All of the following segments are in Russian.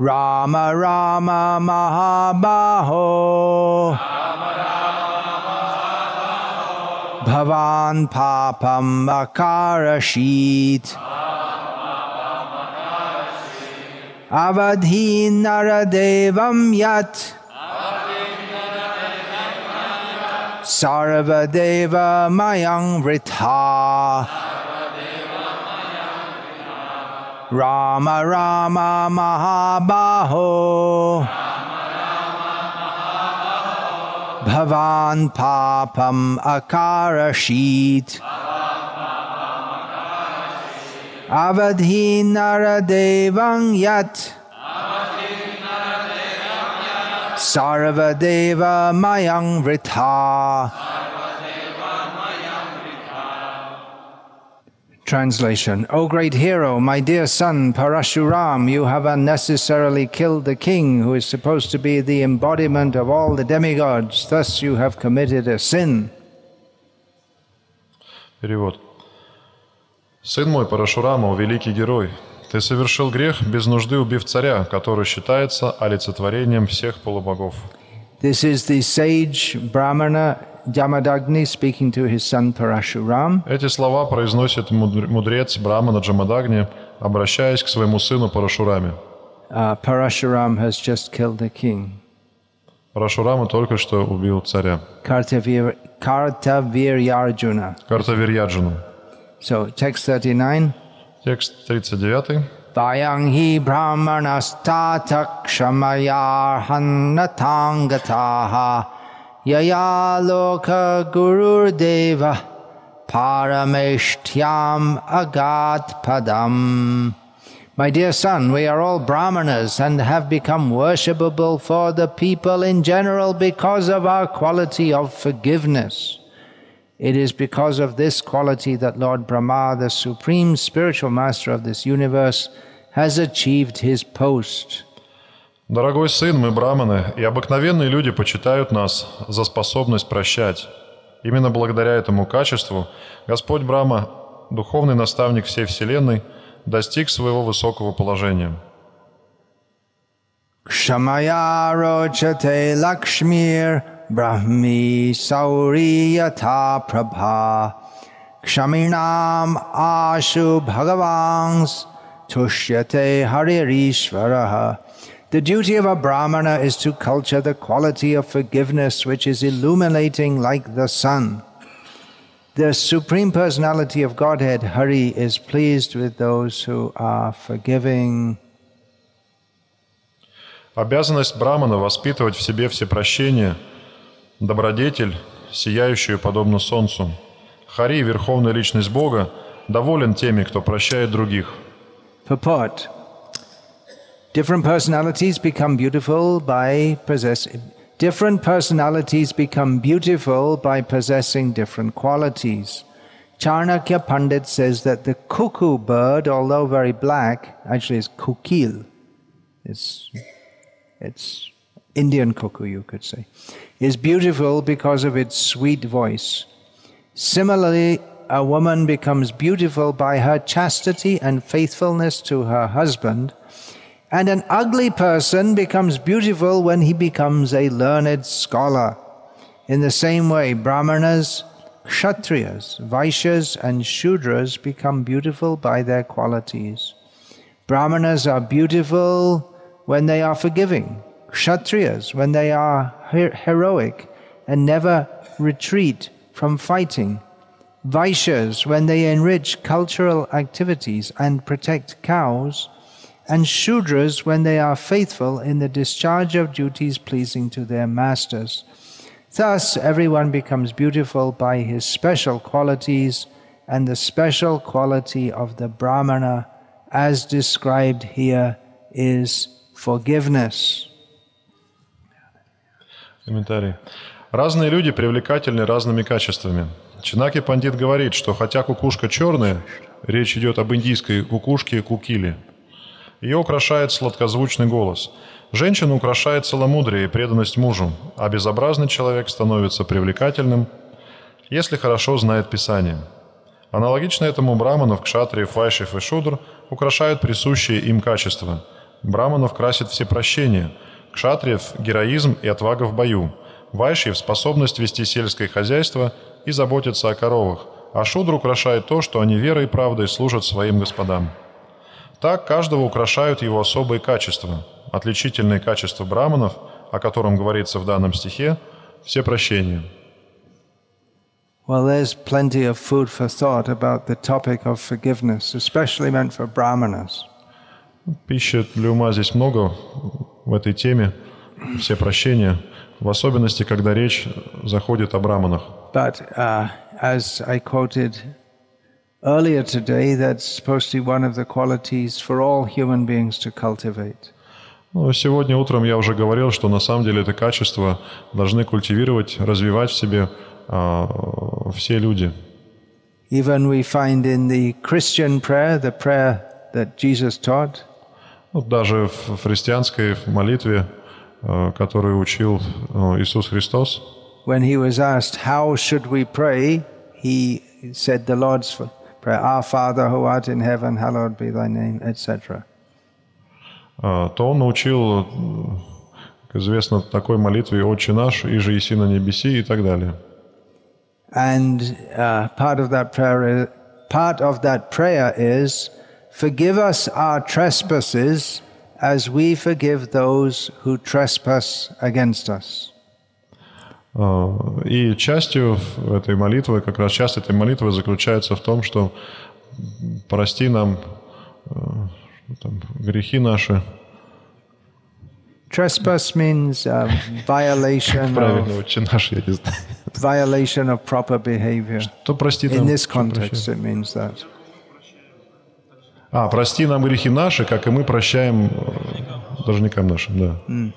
Rama Rama Mahabaho. Bhavan Papam Akarashit. Avadhi Naradevam Yat. Sarvadeva Mayang Vritha Rama Rama Mahabaho. Bhavan Papam Akarashit Avadhi Naradevang Yat. Sarvadeva Mayang Vritha Translation O great hero, my dear son Parashuram, you have unnecessarily killed the king who is supposed to be the embodiment of all the demigods. Thus you have committed a sin. Перевод. Сын мой Парашурама, великий герой, ты совершил грех без нужды убив царя, который считается олицетворением всех полубогов. This is the sage Brahmana Jamadagni speaking to his son Parashuram. Эти слова произносит мудр- мудрец Брамана Джамадагни, обращаясь к своему сыну Парашураме. Uh, Parashuram has just killed the king. Парашурама только что убил царя, Kartaviryarjuna. Картавирьяджину. So, text 39. Текст 39. Vayang hi brahmanastata loka gurur deva parameshtyam agat padam. My dear son, we are all brahmanas and have become worshipable for the people in general because of our quality of forgiveness. It is because of this quality that Lord Brahma, the supreme spiritual master of this universe, has achieved his post. Дорогой сын, мы браманы, и обыкновенные люди почитают нас за способность прощать. Именно благодаря этому качеству Господь Брама, духовный наставник всей Вселенной, достиг своего высокого положения. Kshamaya rochate lakshmir brahmi sauriyata prabha kshaminam ashu bhagavangs tushyate haririshvaraha. The duty of a brahmana is to culture the quality of forgiveness which is illuminating like the sun. The Supreme Personality of Godhead, Hari, is pleased with those who are forgiving. Обязанность Брамана воспитывать в себе всепрощение, добродетель, сияющую подобно солнцу. Хари, верховная личность Бога, доволен теми, кто прощает других. Purport Different personalities become beautiful by possessing. Different personalities become beautiful by possessing different qualities. Charnakya Pandit says that the cuckoo bird, although very black, actually is kukil. It's, it's Indian cuckoo, you could say, is beautiful because of its sweet voice. Similarly, a woman becomes beautiful by her chastity and faithfulness to her husband, and an ugly person becomes beautiful when he becomes a learned scholar. In the same way, Brahmanas, Kshatriyas, Vaishyas, and Shudras become beautiful by their qualities. Brahmanas are beautiful when they are forgiving, Kshatriyas when they are her- heroic and never retreat from fighting, Vaishyas when they enrich cultural activities and protect cows, and Shudras when they are faithful in the discharge of duties pleasing to their masters. Thus, everyone becomes beautiful by his special qualities, and the special quality of the Brahmana, as described here, is forgiveness. Комментарий. Разные люди привлекательны разными качествами. Чинаки Пандит говорит, что хотя кукушка черная, речь идет об индийской кукушке кукили, ее украшает сладкозвучный голос. Женщину украшает целомудрие и преданность мужу, а безобразный человек становится привлекательным, если хорошо знает Писание. Аналогично этому браманов, кшатриев, вайшев и шудр украшают присущие им качества. Браманов красит все прощения, кшатриев – героизм и отвага в бою, вайшьев – способность вести сельское хозяйство и заботиться о коровах, а шудру украшает то, что они верой и правдой служат своим господам. Так каждого украшают его особые качества. Отличительные качества браманов, о котором говорится в данном стихе, все прощения. Well, there's plenty of food for thought about the topic of forgiveness, especially meant for brahmanas. Пищи для ума здесь много в этой теме, все прощения, в особенности, когда речь заходит о браманах. But uh, as I quoted earlier today, that's supposed to be one of the qualities for all human beings to cultivate. Но сегодня утром я уже говорил, что на самом деле это качество должны культивировать, развивать в себе а, все люди. Even we find in the Christian prayer, the prayer that Jesus taught, Вот даже в христианской молитве, а, которую учил а, Иисус Христос, when he was asked, How should we pray? he said the Lord's Prayer, Our Father who art in heaven, hallowed be thy name, etc. а, то он научил, как известно, такой молитве «Отче наш, и же еси на небеси» и так далее. And uh, part of that prayer, is, part of that prayer is, "Forgive us our trespasses, as we forgive those who trespass against us." А, И частью этой молитвы, как раз часть этой молитвы заключается в том, что прости нам э, там, грехи наши. Trespass means um, violation Правильно, of, отче наш, я не знаю. violation of proper behavior. То прости In нам. this что context, it means that. А, прости нам грехи наши, как и мы прощаем э, должникам нашим, да. Prasad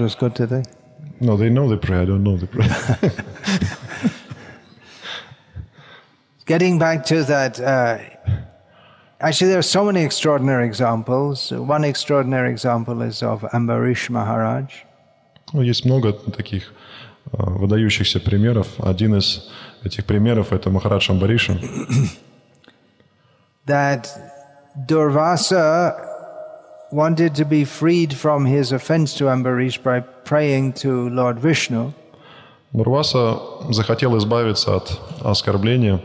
was good today. No, they know the prayer, I don't know the prayer. Getting back to that, uh, actually, there are so many extraordinary examples. One extraordinary example is of Ambarish Maharaj. Ну, есть много таких э, выдающихся примеров. Один из этих примеров – это Махарадж Амбариша. That Durvasa wanted to be freed from his offense to Ambarish by praying to Lord Vishnu. Нурваса захотел избавиться от оскорбления,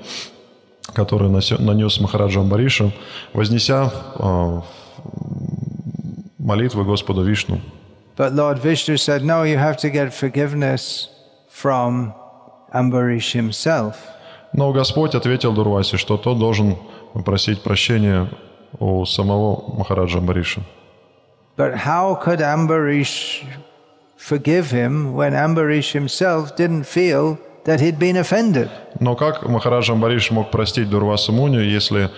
которое нанес Махараджа Амбариша, вознеся э, молитвы Господу Вишну. But Lord Vishnu said, No, you have to get forgiveness from Ambarish himself. Но Господь ответил Дурвасе, что тот должен попросить прощения у самого Махараджа Амбариша. But how could Ambarish forgive him when Ambarish himself didn't feel that he'd been offended? Но как Махарадж Амбариш мог простить Дурваса Муни, если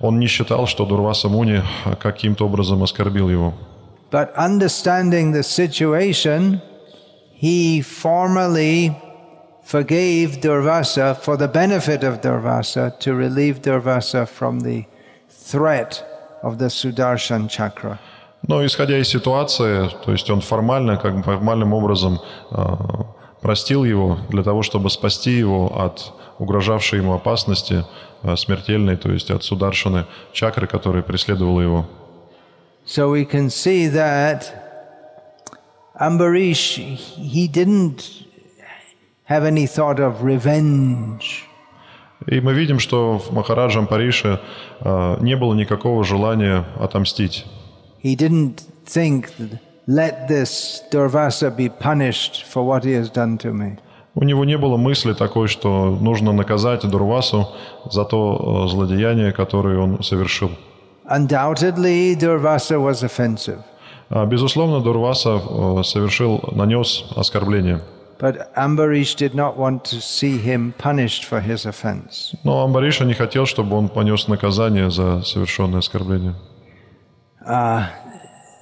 он не считал, что Дурваса Муни каким-то образом оскорбил его? But understanding the situation, he formally forgave Durvasa for the benefit of Durvasa to relieve Durvasa from the threat of the Sudarshan chakra. Но исходя из ситуации, то есть он формально, как бы формальным образом э, простил его для того, чтобы спасти его от угрожавшей ему опасности э, смертельной, то есть от сударшины чакры, которая преследовала его. So we can see that Ambarish, he didn't have any thought of revenge. И мы видим, что в Махараджа Ампарише э, не было никакого желания отомстить. He didn't think, let this Durvasa be punished for what he has done to me. У него не было мысли такой, что нужно наказать Дурвасу за то э, злодеяние, которое он совершил. Undoubtedly, Durvasa was offensive, А, Безусловно, Дурваса э, совершил, нанес оскорбление. but Ambarish did not want to see him punished for his offense. Но Амбариша не хотел, чтобы он понес наказание за совершенное оскорбление.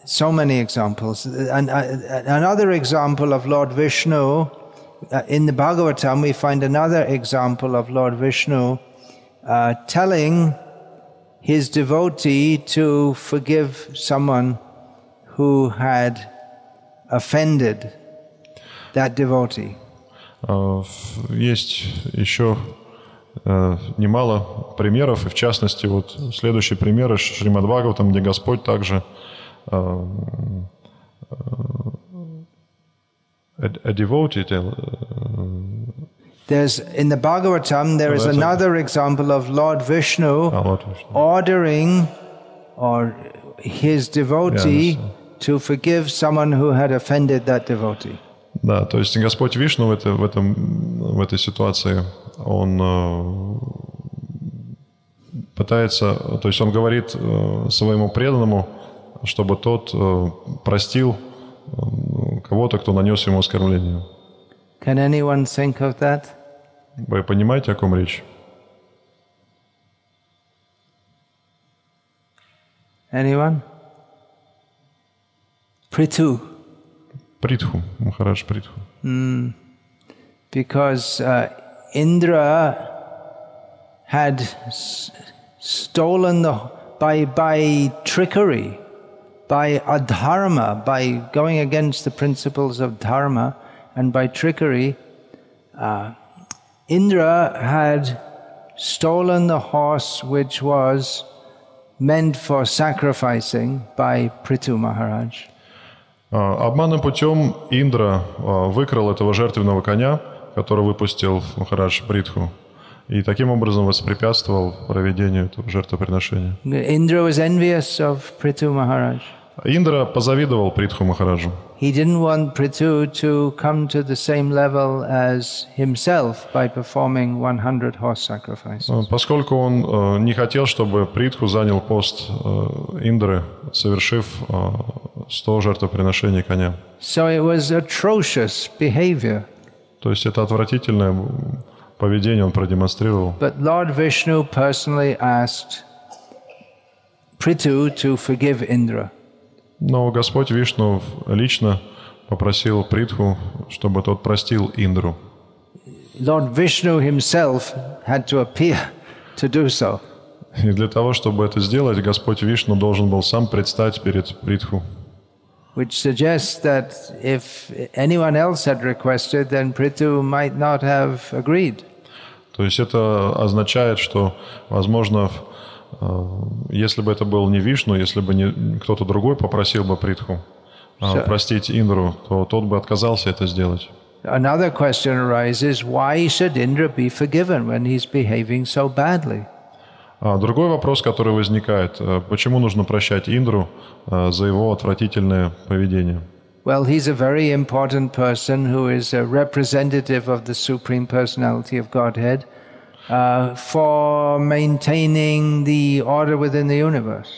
So many examples. And uh, another example of Lord Vishnu, uh, in the Bhagavatam, we find another example of Lord Vishnu uh, telling his devotee to forgive someone who had offended that devotee. А, в- Есть еще э, немало примеров, и в частности, вот следующий пример из Шримад Бхагаватам, где Господь также э, э, a, a devoted, uh, There's in the Bhagavatam there is that's it. another example of Lord Vishnu а, вот Вишну. ordering or his devotee Yeah, to forgive someone who had offended that devotee. Да, то есть Господь Вишну в, это, в, этом, в этой ситуации, он э, пытается, то есть он говорит э, своему преданному, чтобы тот э, простил кого-то, кто нанес ему оскорбление. Can anyone think of that? Вы понимаете, о ком речь? Anyone? Prithu. Притху, Махарадж Притху. because uh, Indra had s- stolen the by by trickery, by adharma, by going against the principles of dharma, and by trickery, uh, Indra had stolen the horse which was meant for sacrificing by Prithu Maharaj. А, Обманным путем Индра а, выкрал этого жертвенного коня, который выпустил Махарадж Бритху, и таким образом воспрепятствовал проведению этого жертвоприношения. Indra was envious of Prithu Maharaj. Индра позавидовал Притху Махараджу. He didn't want Prithu to come to the same level as himself by performing 100 horse sacrifices. А, Поскольку он э, не хотел, чтобы Притху занял пост э, Индры, совершив э, 100 жертвоприношений коня. So it was atrocious behavior. То есть это отвратительное поведение он продемонстрировал. But Lord Vishnu personally asked Prithu to forgive Indra. Но Господь Вишну лично попросил Притху, чтобы тот простил Индру. Lord Vishnu himself had to appear to do so. И для того, чтобы это сделать, Господь Вишну должен был сам предстать перед Притху. Which suggests that if anyone else had requested, then Prithu might not have agreed. То есть это означает, что, возможно, э, если бы это был не Вишну, если бы не кто-то другой попросил бы Притху э, простить Индру, то тот бы отказался это сделать. Another question arises why should Indra be forgiven when he's behaving so badly? А другой вопрос, который возникает, э, почему нужно прощать Индру э, за его отвратительное поведение? Well, he's a very important person who is a representative of the Supreme Personality of Godhead uh, for maintaining the order within the universe.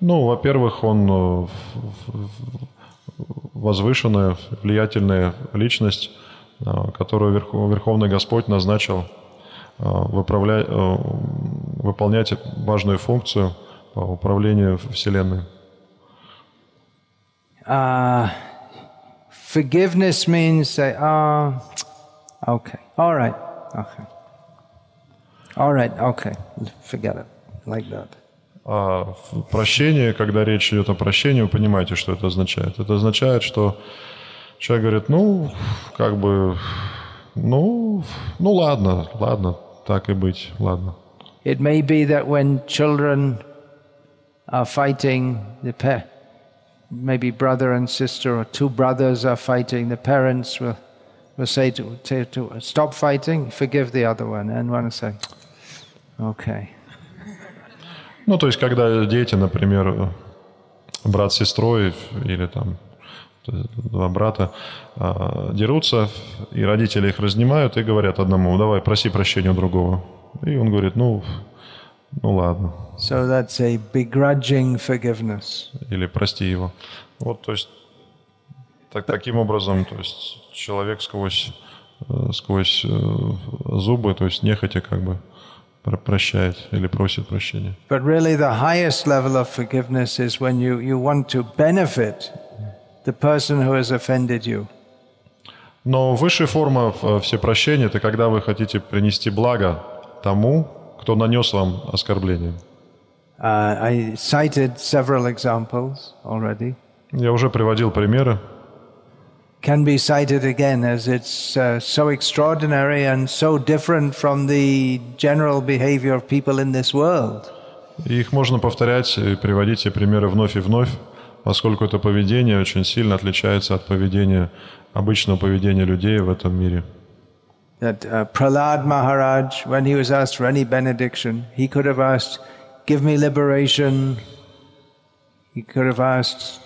Ну, во-первых, он э, возвышенная, влиятельная личность, э, которую Верх- Верховный Господь назначил э, выправля- выполнять важную функцию по управлению Вселенной. Uh, forgiveness means say, oh, okay, all right, okay. All right, okay, forget it, like that. А в- прощение, когда речь идет о прощении, вы понимаете, что это означает. Это означает, что человек говорит, ну, как бы, ну, ну ладно, ладно, так и быть, ладно. It may be that when children are fighting, the pa- maybe brother and sister or two brothers are fighting, the parents will, will say to, to, to stop fighting, forgive the other one, and one will say, okay. Ну, то есть, когда дети, например, брат с сестрой или там два брата а, дерутся, и родители их разнимают и говорят одному, давай, проси прощения у другого. И он говорит, ну, ну ладно, So that's a begrudging forgiveness. или прости его. Вот, то есть, так, таким образом, то есть, человек сквозь, э, сквозь э, зубы, то есть, нехотя как бы прощает или просит прощения. But really, the highest level of forgiveness is when you, you want to benefit the person who has offended you. Но высшая форма э, всепрощения – это когда вы хотите принести благо тому, кто нанес вам оскорбление. Uh, I cited several examples already. Я уже приводил примеры. can be cited again as it's uh, so extraordinary and so different from the general behavior of people in this world. И их можно повторять и приводить эти примеры вновь и вновь, поскольку это поведение очень сильно отличается от поведения, обычного поведения людей в этом мире. That uh, Prahlad Maharaj, when he was asked for any benediction, he could have asked, Give me liberation. He could have asked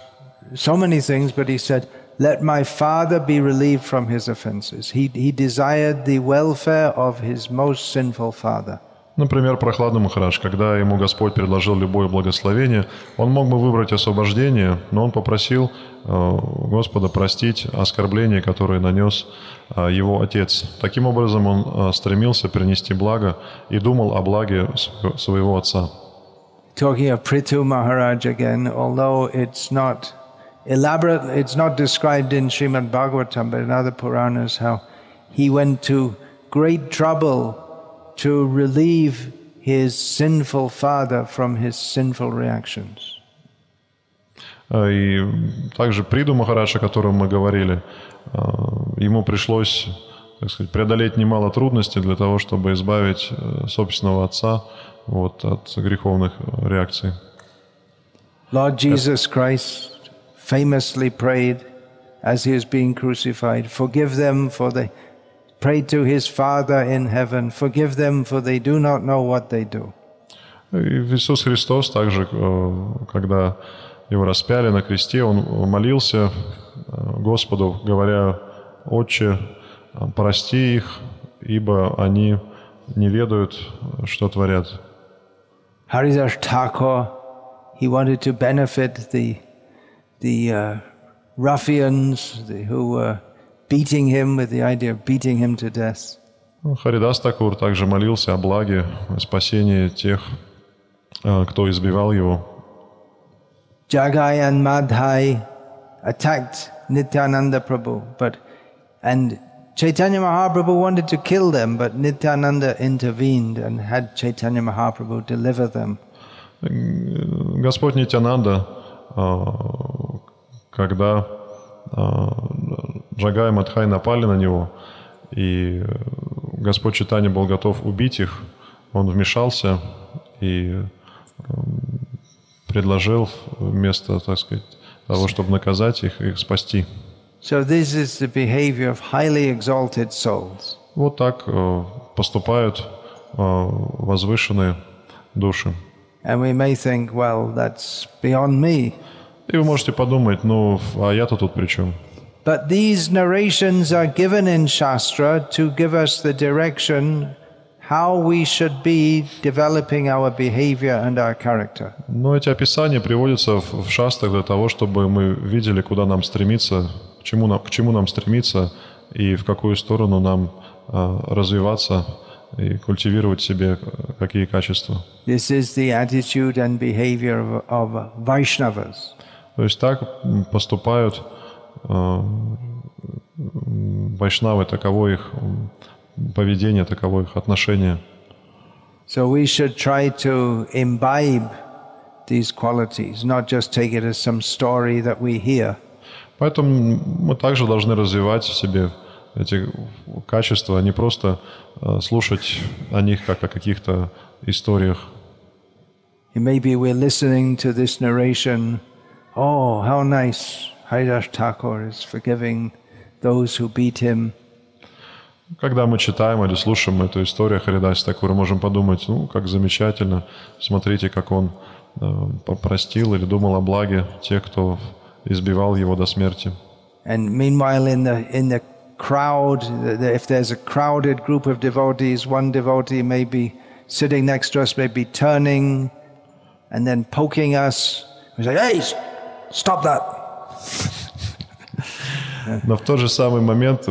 so many things, but he said, Let my father be relieved from his offenses. He, he desired the welfare of his most sinful father. Например, Прохладный Махарадж, когда ему Господь предложил любое благословение, он мог бы выбрать освобождение, но он попросил э, Господа простить оскорбление, которое нанес э, его отец. Таким образом, он э, стремился принести благо и думал о благе своего отца. Talking of Prithu Maharaj again, although it's not elaborate, it's not described in Srimad Bhagavatam, but in other Puranas, how he went to great trouble to relieve his sinful father from his sinful reactions. И также Приду Махарадж, о котором мы говорили, ему пришлось так сказать, преодолеть немало трудностей для того, чтобы избавить собственного отца вот, от греховных реакций. Lord Jesus Christ famously prayed as he was being crucified, forgive them for they prayed to his Father in heaven, forgive them for they do not know what they do. Иисус Христос также, когда его распяли на кресте, он молился Господу, говоря, «Отче, прости их, ибо они не ведают, что творят». Haridas Thakur, he wanted to benefit the, the uh, ruffians the, who were beating him with the idea of beating him to death. Харидас Такур также молился о благе, о спасении тех, кто избивал его. Jagai and Madhai attacked Nityananda Prabhu, but and Chaitanya Mahaprabhu wanted to kill them, but Nityananda intervened and had Chaitanya Mahaprabhu deliver them. Господь Нитянанда, когда Джагай и Мадхай напали на него, и Господь Читания был готов убить их, он вмешался и предложил вместо, так сказать, того, чтобы наказать их, их спасти. So this is the behavior of highly exalted souls. Вот так поступают возвышенные души. And we may think, well, that's beyond me. И вы можете подумать, ну, а я-то тут при чем? But these narrations are given in Shastra to give us the direction how we should be developing our behavior and our character. Но эти описания приводятся в, в шастрах для того, чтобы мы видели, куда нам стремиться, к чему нам, к чему нам стремиться и в какую сторону нам э, развиваться и культивировать в себе какие качества. This is the attitude and behavior of, of Vaishnavas. То есть так поступают э, вайшнавы, таково их поведение, таково их отношение. So we should try to imbibe these qualities, not just take it as some story that we hear. Поэтому мы также должны развивать в себе эти качества, а не просто э, слушать о них как о каких-то историях. And maybe we're listening to this narration. Oh, how nice! Haridas Thakur is forgiving those who beat him. Когда мы читаем или слушаем эту историю Харидаси Такура, можем подумать, ну, как замечательно, смотрите, как он э, простил или думал о благе тех, кто избивал его до смерти. And meanwhile, in the in the crowd, if there's a crowded group of devotees, one devotee may be sitting next to us, may be turning and then poking us. We say, "Hey, stop that!" Но в тот же самый момент,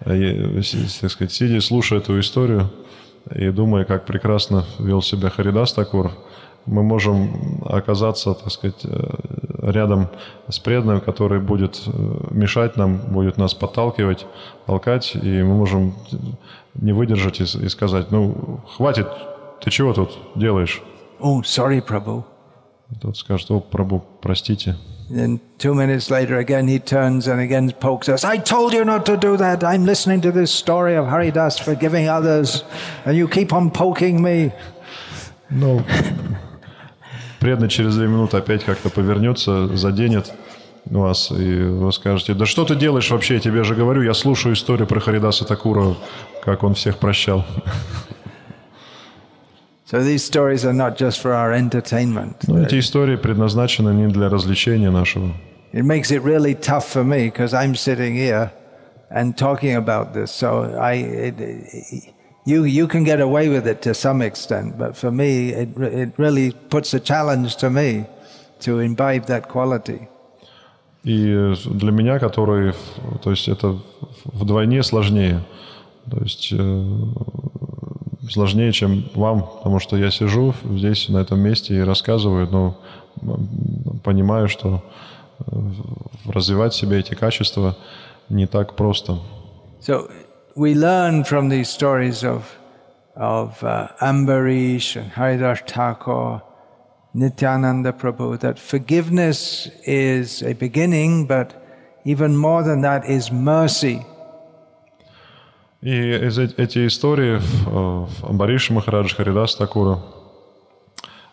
так сказать, сидя слушая эту историю и думая, как прекрасно вел себя Харидас Такур, мы можем оказаться, так сказать, рядом с преданным, который будет мешать нам, будет нас подталкивать, толкать, и мы можем не выдержать и, и сказать, ну, хватит, ты чего тут делаешь? Oh, sorry, Prabhu. Тот скажет, о, Прабу, простите. Then two minutes later, again he turns and again pokes us. I told you not to do that. I'm listening to this story of Haridas forgiving others, and you keep on poking me. Ну, преданный через две минуты опять как-то повернется, заденет вас, и вы скажете, да что ты делаешь вообще, я тебе же говорю, я слушаю историю про Харидаса Такура, как он всех прощал. So these stories are not just for our entertainment. Но эти истории предназначены не для развлечения нашего. It makes it really tough for me because I'm sitting here and talking about this. So I, it, you, you can get away with it to some extent, but for me, it, it really puts a challenge to me to imbibe that quality. И для меня, который, то есть это вдвойне сложнее. То есть э, сложнее, чем вам, потому что я сижу здесь, на этом месте и рассказываю, но понимаю, что э, развивать себе эти качества не так просто. So we learn from these stories of, of uh, Ambarish and Haridas Thakur, Nityananda Prabhu, that forgiveness is a beginning, but even more than that is mercy. И эти истории Амбариши Махараджа, Харидас Такура,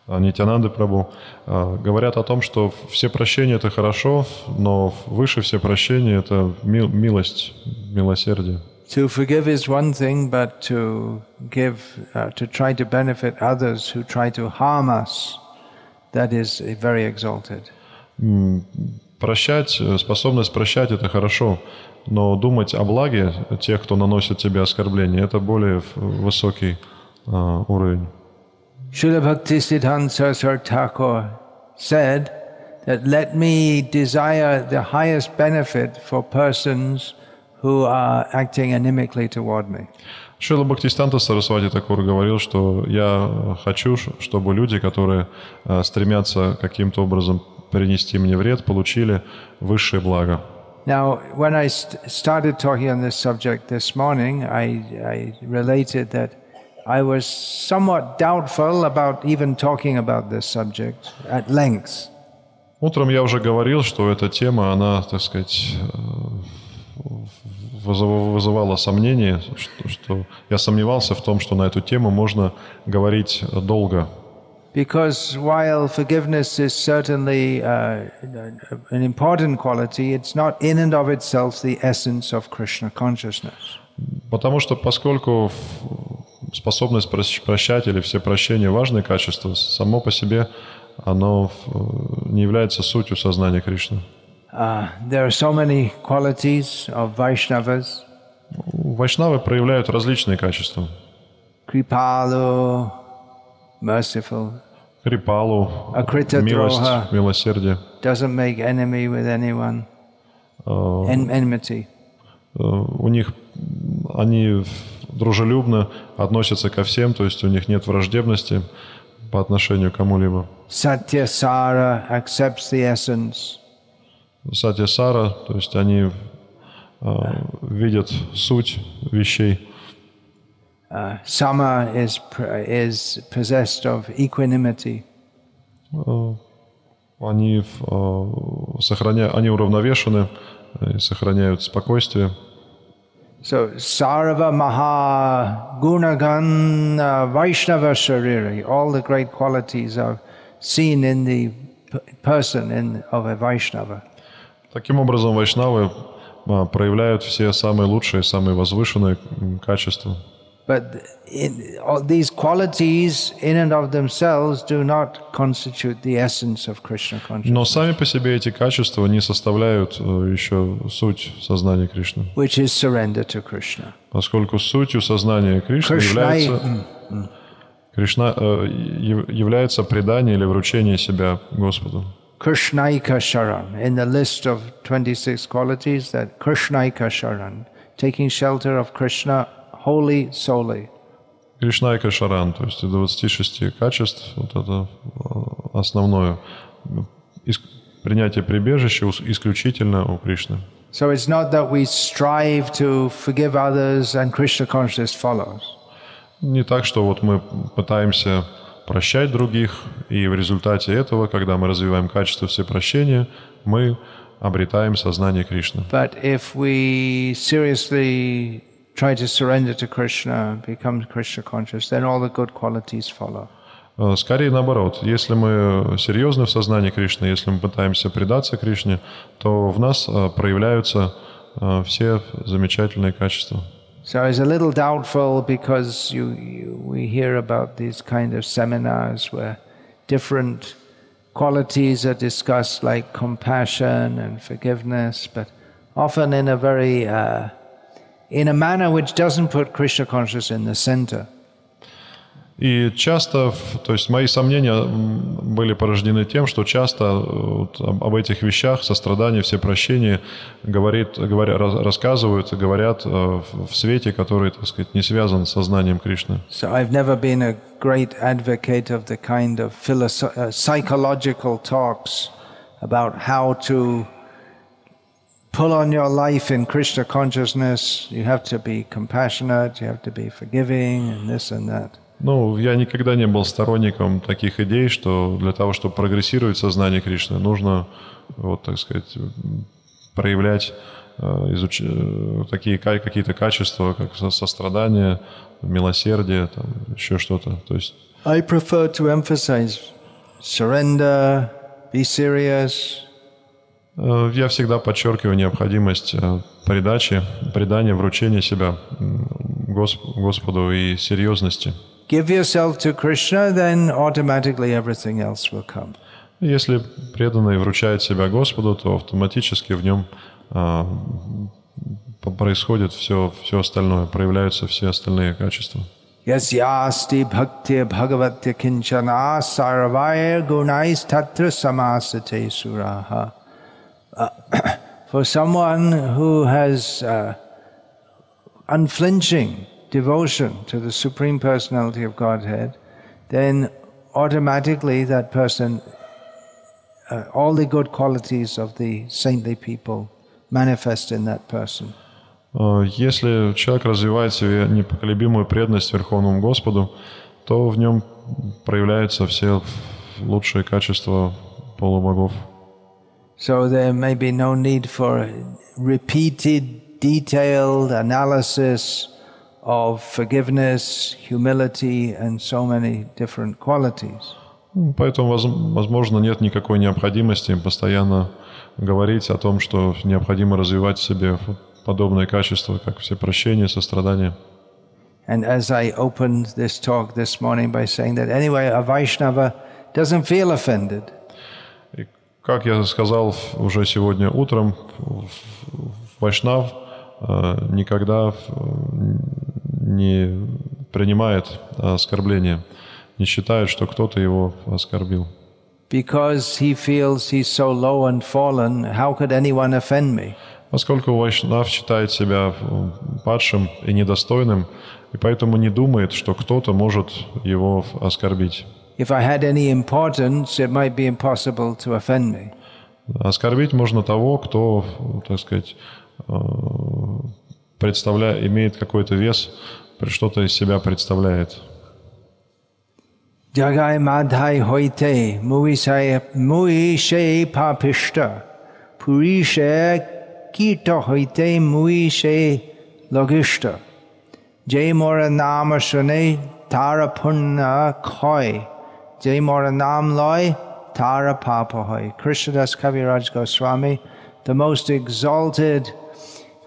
Нитянанды Прабу говорят о том, что все прощения – это хорошо, но выше все прощения – это милость, милосердие. To forgive is one thing, but to give, uh, to try to benefit others who try to harm us, that is very exalted. Прощать, способность прощать – это хорошо, но думать о благе тех, кто наносит тебе оскорбление, это более высокий uh, уровень. Srila Bhaktisiddhanta Saraswati Thakur said that let me desire the highest benefit for persons who are acting animically toward me. Шрила Бхактистанта Сарасвати Такур говорил, что я хочу, чтобы люди, которые стремятся каким-то образом принести мне вред, получили высшее благо. Now, when I st started talking on this subject this morning, I, I related that I was somewhat doubtful about even talking about this subject at length. Утром я уже говорил, что эта тема, она, так сказать, вызывала сомнения, что, что я сомневался в том, что на эту тему можно говорить долго. Because while forgiveness is certainly uh, an important quality, it's not in and of itself the essence of Krishna consciousness. Потому что поскольку способность прощать или все прощения важное качество, само по себе оно не является сутью сознания Кришны. Uh, there are so many qualities of Vaishnavas. Вайшнавы проявляют различные качества. Kripalu, merciful. Крипалу, милость, милосердие. Doesn't make enemy with anyone. Uh, En enmity. Uh, у них они дружелюбно относятся ко всем, то есть у них нет враждебности по отношению к кому-либо. Satya Sara accepts the essence. Сатья Сара, то есть они uh, видят суть вещей. Uh, Sama is, is possessed of equanimity. Uh, они, uh, сохраняют, они уравновешены и сохраняют спокойствие. So, Sarva Maha Gunagan Vaishnava Shariri, all the great qualities are seen in the person in, of a Vaishnava. Таким образом, вайшнавы проявляют все самые лучшие, самые возвышенные качества. But in, all these qualities in and of themselves do not constitute the essence of Krishna consciousness. Но сами по себе эти качества не составляют еще суть сознания Кришны. Which is surrender to Krishna. Поскольку сутью сознания Кришны является, Кришна, является предание или вручение себя Господу. Krishnaika Sharan. In the list of 26 qualities, that Krishnaika Sharan, taking shelter of Krishna wholly, solely. Кришнайка Шаран, то есть 26 качеств, вот это основное. Принятие прибежища исключительно у Кришны. So it's not that we strive to forgive others and Krishna consciousness follows. Не так, что вот мы пытаемся прощать других, и в результате этого, когда мы развиваем качество всепрощения, мы обретаем сознание Кришны. But if we seriously try to surrender to Krishna, become Krishna conscious, then all the good qualities follow. Э, Скорее наоборот. Если мы серьезны в сознании Кришны, если мы пытаемся предаться Кришне, то в нас э, проявляются э, все замечательные качества. So it's a little doubtful because you, you, we hear about these kind of seminars where different qualities are discussed, like compassion and forgiveness, but often in a very uh, in a manner which doesn't put Krishna consciousness in the center. И часто, то есть мои сомнения были порождены тем, что часто э, вот об этих вещах, сострадание, все прощения говорит, говоря, рассказывают говорят э, в свете, который, так сказать, не связан с сознанием Кришны. So I've never been a great advocate of the kind of uh, psychological talks about how to pull on your life in Krishna consciousness. You have to be compassionate, you have to be forgiving, and this and that. Ну, я никогда не был сторонником таких идей, что для того, чтобы прогрессировать в сознании Кришны, нужно, вот, так сказать, проявлять э, изуч- э, такие ка- какие-то качества, как со- сострадание, милосердие, там, еще что-то. То есть I prefer to emphasize surrender, be serious, э, я всегда подчеркиваю необходимость предачи, предания, вручения себя Госп- Господу и серьезности. Give yourself to Krishna, then automatically everything else will come. Если преданный вручает себя Господу, то автоматически в нем а, происходит все, все остальное, проявляются все остальные качества. Uh, for someone who has uh, unflinching devotion to the Supreme Personality of Godhead, then automatically that person, uh, all the good qualities of the saintly people manifest in that person. А, Если человек развивает в себе непоколебимую преданность Верховному Господу, то в нем проявляются все лучшие качества полубогов. So there may be no need for repeated, detailed analysis of forgiveness, humility, and so many different qualities. Ну, Поэтому, воз- возможно, нет никакой необходимости постоянно говорить о том, что необходимо развивать в себе подобные качества, как все прощение, сострадание. And as I opened this talk this morning by saying that anyway, a Vaishnava doesn't feel offended. И как я сказал уже сегодня утром, Вайшнав никогда э, не принимает оскорбления, не считает, что кто-то его оскорбил. Because he feels he's so low and fallen, how could anyone offend me? Поскольку Вайшнав считает себя э, падшим и недостойным, и поэтому не думает, что кто-то может его оскорбить. If I had any importance, it might be impossible to offend me. Оскорбить можно того, кто, так сказать, э, представля... имеет какой-то вес, что-то из себя представляет. Muishe papishta purishe kita hoite muishe logishta Jai mora nama shune tara punna koi Jai mora nam loy tara papa hoy Krishnadas Kaviraj Goswami the most exalted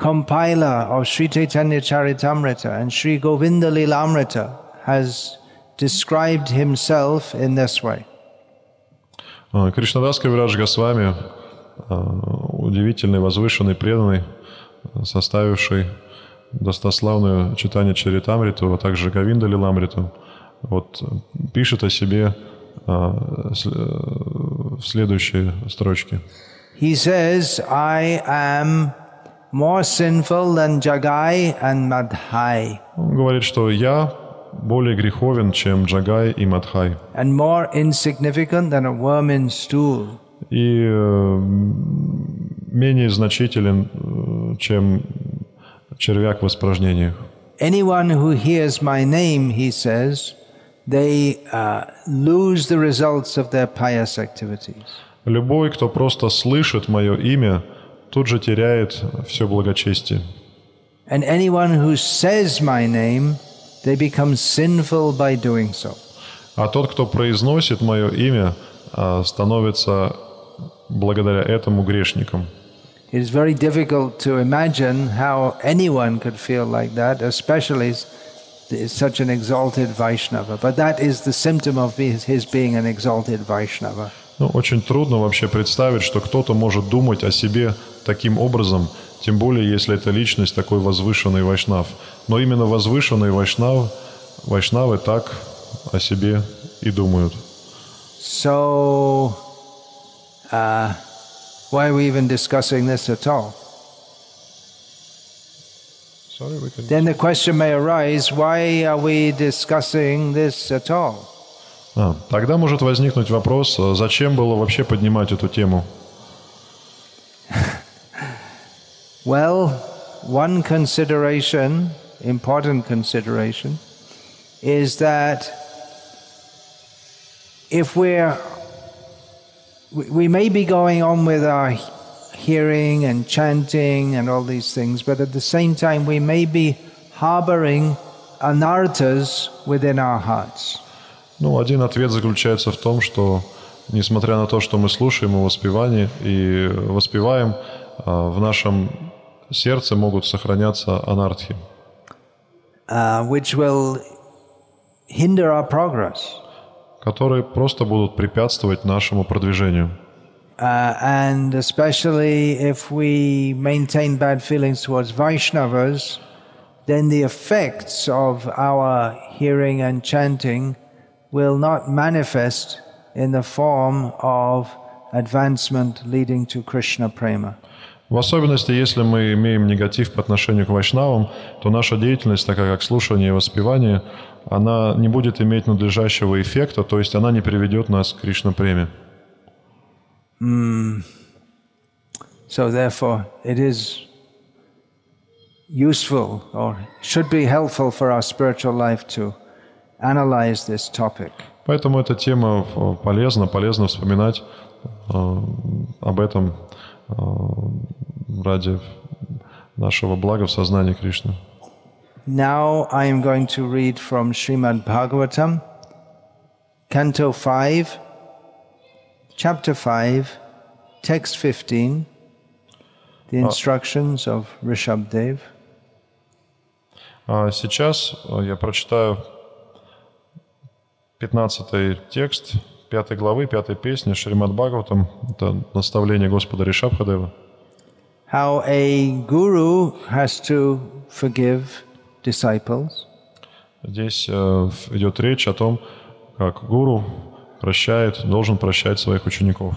compiler of Sri Chaitanya Charitamrita and Sri Govinda Lilamrita has described himself in this way. А, Кришнадас Кавирадж Госвами, а, удивительный, возвышенный, преданный, составивший достославную читание Чаритамриту, а также Гавинда Лиламриту, вот, пишет о себе а, э, в следующей строчке. He says, I am more sinful than Jagai and Madhai, Он говорит, что я более греховен, чем Джагай и Мадхай, and more insignificant than a worm in stool. и э, менее значителен, э, чем червяк в испражнениях. Anyone who hears my name, he says, they uh, lose the results of their pious activities. Любой, кто просто слышит мое имя, тут же теряет все благочестие. And anyone who says my name, they become sinful by doing so. А тот, кто произносит мое имя, а, становится благодаря этому грешником. It is very difficult to imagine how anyone could feel like that, especially such an exalted Vaishnava. But that is the symptom of his being an exalted Vaishnava. Ну, очень трудно вообще представить, что кто-то может думать о себе таким образом, тем более, если это личность такой возвышенный вайшнав. Но именно возвышенный вайшнав, вайшнавы так о себе и думают. So, uh, why are we even discussing this at all? Then the question may arise why are we discussing this at all? А, тогда может возникнуть вопрос, а зачем было вообще поднимать эту тему? Well, one consideration, important consideration, is that if we're, we we may be going on with our hearing and chanting and all these things, but at the same time, we may be harboring anarthas within our hearts. Ну, один ответ заключается в том, что несмотря на то, что мы слушаем и воспевание и воспеваем, а, в нашем сердце могут сохраняться анархи, uh, which will hinder our progress. которые просто будут препятствовать нашему продвижению. Uh, and especially if we maintain bad feelings towards Vaishnavas, then the effects of our hearing and chanting will not manifest in the form of advancement leading to Krishna prema. В особенности, если мы имеем негатив по отношению к вайшнавам, то наша деятельность, такая как слушание и воспевание, она не будет иметь надлежащего эффекта, то есть она не приведет нас к Кришна преме. So, therefore, it is useful or should be helpful for our spiritual life to analyze this topic. Поэтому эта тема э, полезна, полезно вспоминать э, об этом э, ради нашего блага в сознании Кришны. Now I am going to read from Srimad Bhagavatam, Canto 5, Chapter 5, Text 15, the instructions of Rishabdev. А сейчас э, я прочитаю 15 текст 5 главы, 5 песни Шримад Бхагаватам. Это наставление Господа Ришабхадева. How a guru has to forgive disciples, Здесь э, идет речь о том, как гуру прощает, должен прощать своих учеников.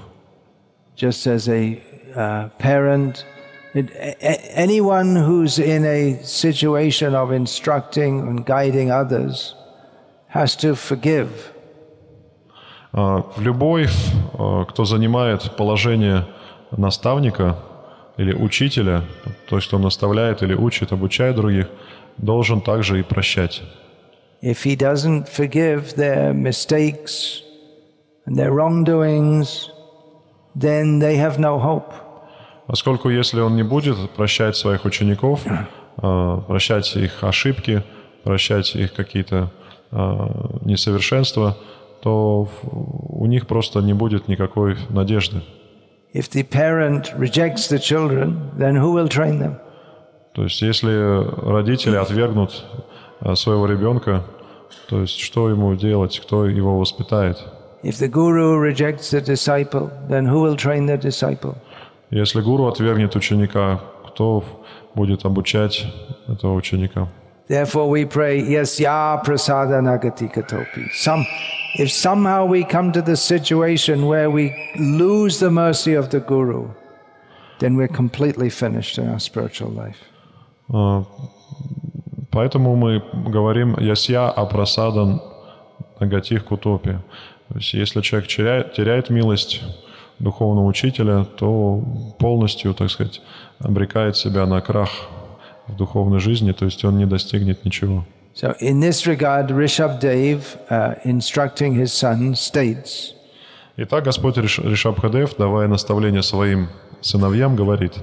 just as a uh, parent. A- anyone who's in a situation of instructing and guiding others has to forgive. А, любой, э, кто занимает положение наставника или учителя, то есть он наставляет или учит, обучает других, должен также и прощать. If he doesn't forgive their mistakes and their wrongdoings, then they have no hope. Поскольку если он не будет прощать своих учеников, э, прощать их ошибки, прощать их какие-то несовершенства, то у них просто не будет никакой надежды. Children? То есть если родители отвергнут э, своего ребенка, то есть что ему делать, кто его воспитает? Disciple? Если гуру отвергнет ученика, кто будет обучать этого ученика? Therefore, we pray, yes, ya prasada nagati katopi. Some, if somehow we come to the situation where we lose the mercy of the guru, then we're completely finished in our spiritual life. А, Поэтому мы говорим «ясья апрасадан нагатих кутопи». То есть если человек теряет, теряет милость духовного учителя, то полностью, так сказать, обрекает себя на крах в духовной жизни, то есть он не достигнет ничего. So, in this regard, Rishabdev, uh, instructing his son, states Итак, Господь Риш- Ришабхадев, давая наставление своим сыновьям, говорит,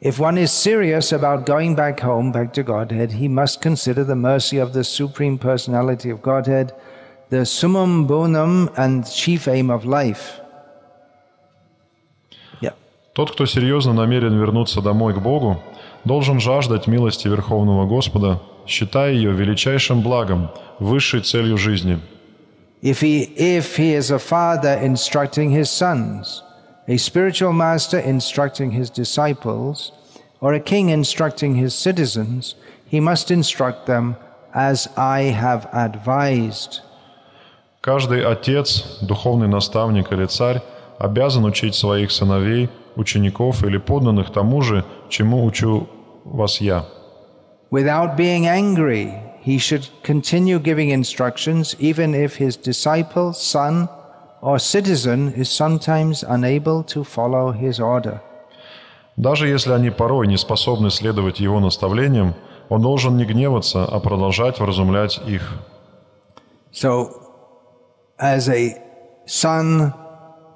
If one is serious about going back home, back to Godhead, he must consider the mercy of the Supreme Personality of Godhead, the summum bonum and chief aim of life. Yeah. Тот, кто серьезно намерен вернуться домой к Богу, должен жаждать милости Верховного Господа, считая ее величайшим благом, высшей целью жизни. A spiritual master instructing his disciples, or a king instructing his citizens, he must instruct them as I have advised. Каждый отец, духовный наставник или царь обязан учить своих сыновей, учеников или подданных тому же, чему учу вас я. Without being angry, he should continue giving instructions even if his disciple, son, or citizen is sometimes unable to follow his order. Даже если они порой не способны следовать его наставлениям, он должен не гневаться, а продолжать вразумлять их. So, as a son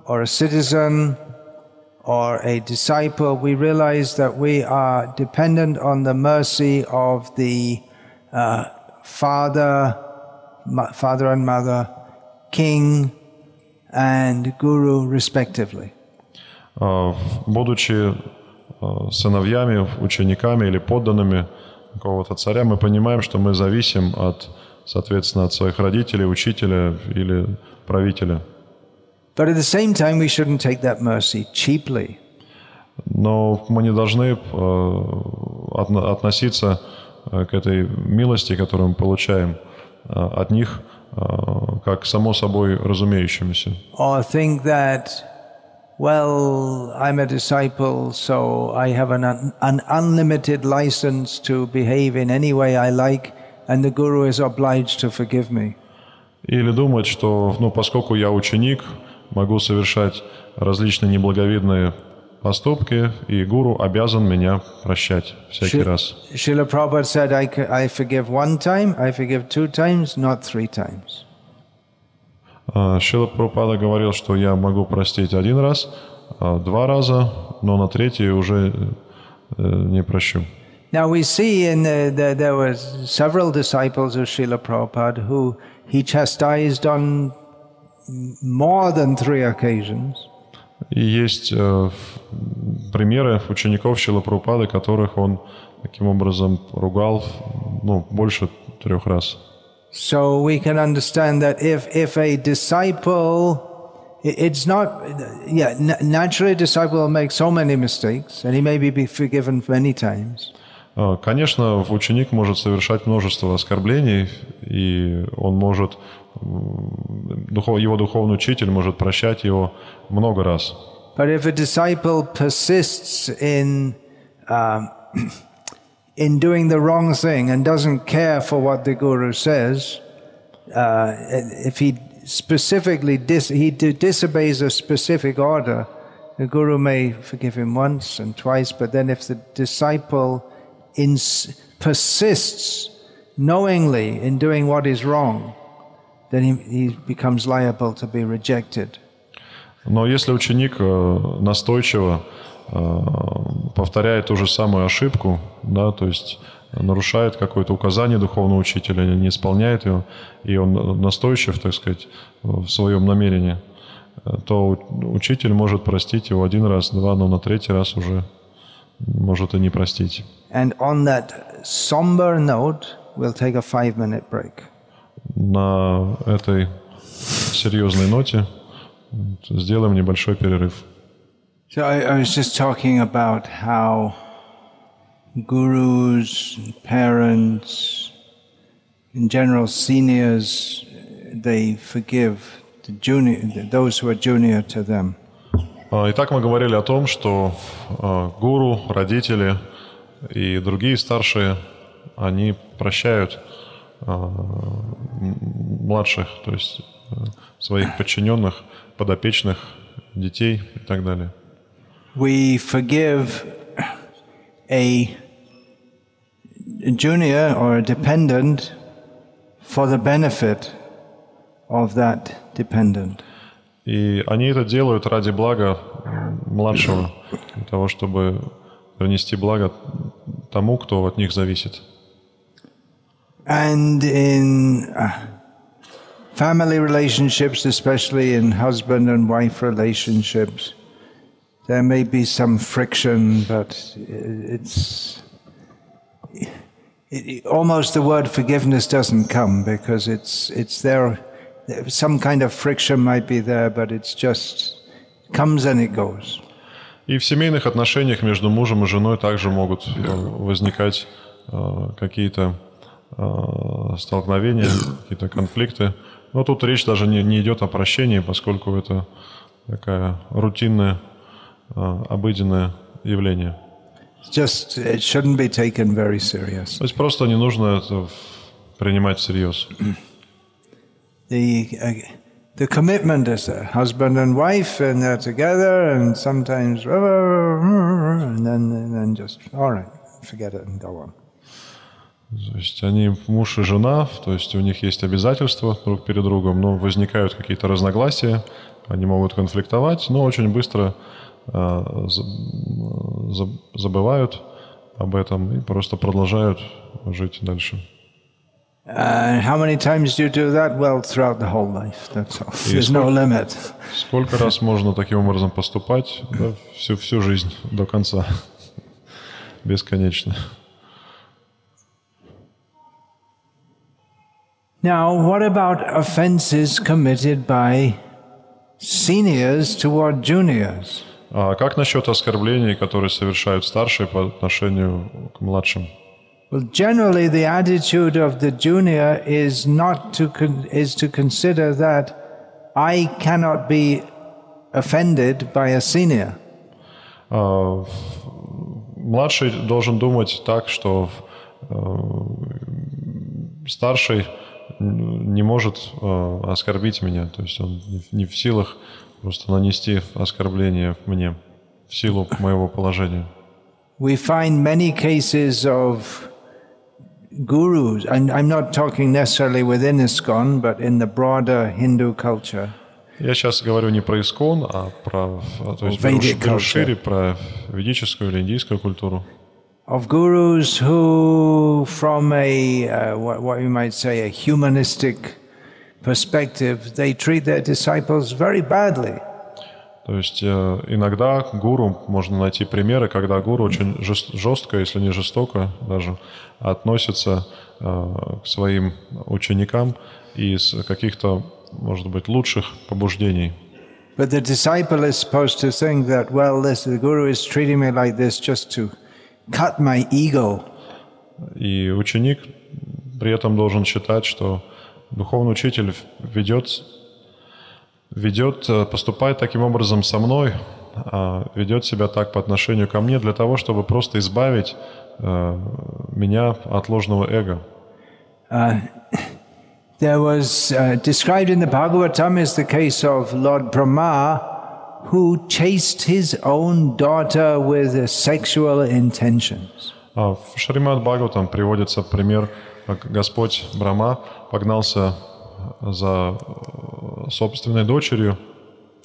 or a citizen or a disciple, we realize that we are dependent on the mercy of the uh, father, mo- father and mother, king, and guru, respectively. А, Будучи а, сыновьями, учениками или подданными какого-то царя, мы понимаем, что мы зависим от, соответственно, от своих родителей, учителя или правителя. But at the same time, we shouldn't take that mercy cheaply. Но мы не должны э, отно- относиться э, к этой милости, которую мы получаем э, от них, э, как само собой разумеющемуся. or think that, well, I'm a disciple, so I have an, un- an unlimited license to behave in any way I like, and the Guru is obliged to forgive me. Или думать, что, ну, поскольку я ученик, могу совершать различные неблаговидные поступки, и гуру обязан меня прощать всякий Shi- раз. Srila Prabhupada said, I, I forgive one time, I forgive two times, not three times. А, Шила Прабхупада говорил, что я могу простить один раз, а, два раза, но на третий уже э, не прощу. Now we see in the, the, there were several disciples of Srila Prabhupada who he chastised on more than three occasions. Есть э, примеры учеников Шила Прабхупады, которых он таким образом ругал ну, больше трех раз. So we can understand that if, if a disciple, it's not, yeah, na- naturally a disciple will make so many mistakes and he may be- forgiven many times. А, Конечно, ученик может совершать множество оскорблений, и он может, его духовный учитель может прощать его много раз. But if a disciple persists in, um, in doing the wrong thing and doesn't care for what the guru says, uh, if he specifically dis- he d- disobeys a specific order, the guru may forgive him once and twice. But then, if the disciple ins- persists knowingly in doing what is wrong, then he, he becomes liable to be rejected. Но если ученик э, настойчиво э, повторяет ту же самую ошибку, да, то есть нарушает какое-то указание духовного учителя, не исполняет его, и он настойчив, так сказать, в своем намерении, то учитель может простить его один раз, два, но на третий раз уже может и не простить. And on that somber note, we'll take a five minute break. На этой серьезной ноте сделаем небольшой перерыв. So I, I was just talking about how gurus, parents, in general seniors, they forgive the junior, those who are junior to them. А, Итак, мы говорили о том, что а, гуру, родители и другие старшие, они прощают младших, то есть э, своих подчиненных, подопечных, детей и так далее. We forgive a junior or a dependent for the benefit of that dependent. И они это делают ради блага младшего, для того, чтобы принести благо тому, кто от них зависит. And in uh, family relationships, especially in husband and wife relationships, there may be some friction, but it's it, it, almost the word forgiveness doesn't come because it's it's there. Some kind of friction might be there, but it's just comes and it goes. И в семейных отношениях между мужем и женой также могут возникать э, какие-то э, столкновения, какие-то конфликты. Но тут речь даже не, не идет о прощении, поскольку это такая рутинное, э, обыденное явление. Just, it shouldn't be taken very serious. То есть просто не нужно это принимать всерьез. The, uh, the commitment is a husband and wife, and they're together, and sometimes, and then, and then just, all right, forget it and go on. То есть они муж и жена, то есть у них есть обязательства друг перед другом, но возникают какие-то разногласия, они могут конфликтовать, но очень быстро э, забывают об этом и просто продолжают жить дальше. How many times do you do that? Well, throughout the whole life. That's all. There's no limit. Сколько раз можно таким образом поступать? Да, всю, всю жизнь до конца. Бесконечно. Now, what about offenses committed by seniors toward juniors? А как насчет оскорблений, которые совершают старшие по отношению к младшим? Well, generally, the attitude of the junior is not to con- is to consider that I cannot be offended by a senior. Uh, младший должен думать так, что uh, старший не может uh, оскорбить меня, то есть он не в силах просто нанести оскорбление мне в силу моего положения. We find many cases of gurus, and I'm not talking necessarily within ISKCON, but in the broader Hindu culture. Я сейчас говорю не про искон, а про, то есть беру, беру шире про ведическую или индийскую культуру. Of gurus who, from a uh, what, what you might say, a humanistic perspective, they treat their disciples very badly. То есть э, иногда гуру, можно найти примеры, когда гуру очень жестко, если не жестоко даже, относится э, к своим ученикам из каких-то, может быть, лучших побуждений. But the disciple is supposed to think that, well, this, the guru is treating me like this just to cut my ego. И ученик при этом должен считать, что духовный учитель ведет ведет, э, поступает таким образом со мной, а, ведет себя так по отношению ко мне для того, чтобы просто избавить э, меня от ложного эго. Uh, there was uh, described in the Bhagavatam is the case of Lord Brahma who chased his own daughter with sexual intentions. А в Шримад Бхагаватам приводится пример, как Господь Брахма погнался за собственной дочерью,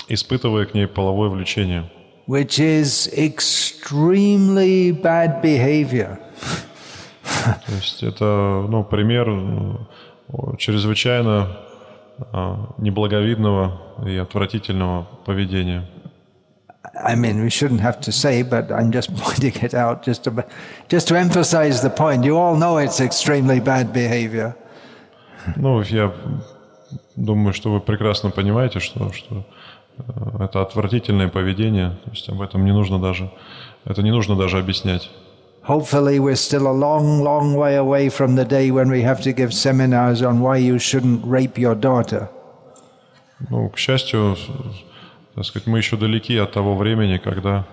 испытывая к ней половое влечение. Which is extremely bad behavior. То есть это ну, пример чрезвычайно неблаговидного и отвратительного поведения. I mean, we shouldn't have to say, but I'm just pointing it out just to, just to emphasize the point. You all know it's extremely bad behavior. Ну, я думаю, что вы прекрасно понимаете, что, что э, это отвратительное поведение. То есть об этом не нужно даже, это не нужно даже объяснять. Hopefully we're still a long, long way away from the day when we have to give seminars on why you shouldn't rape your daughter. Ну, к счастью, так сказать, мы еще далеки от того времени, когда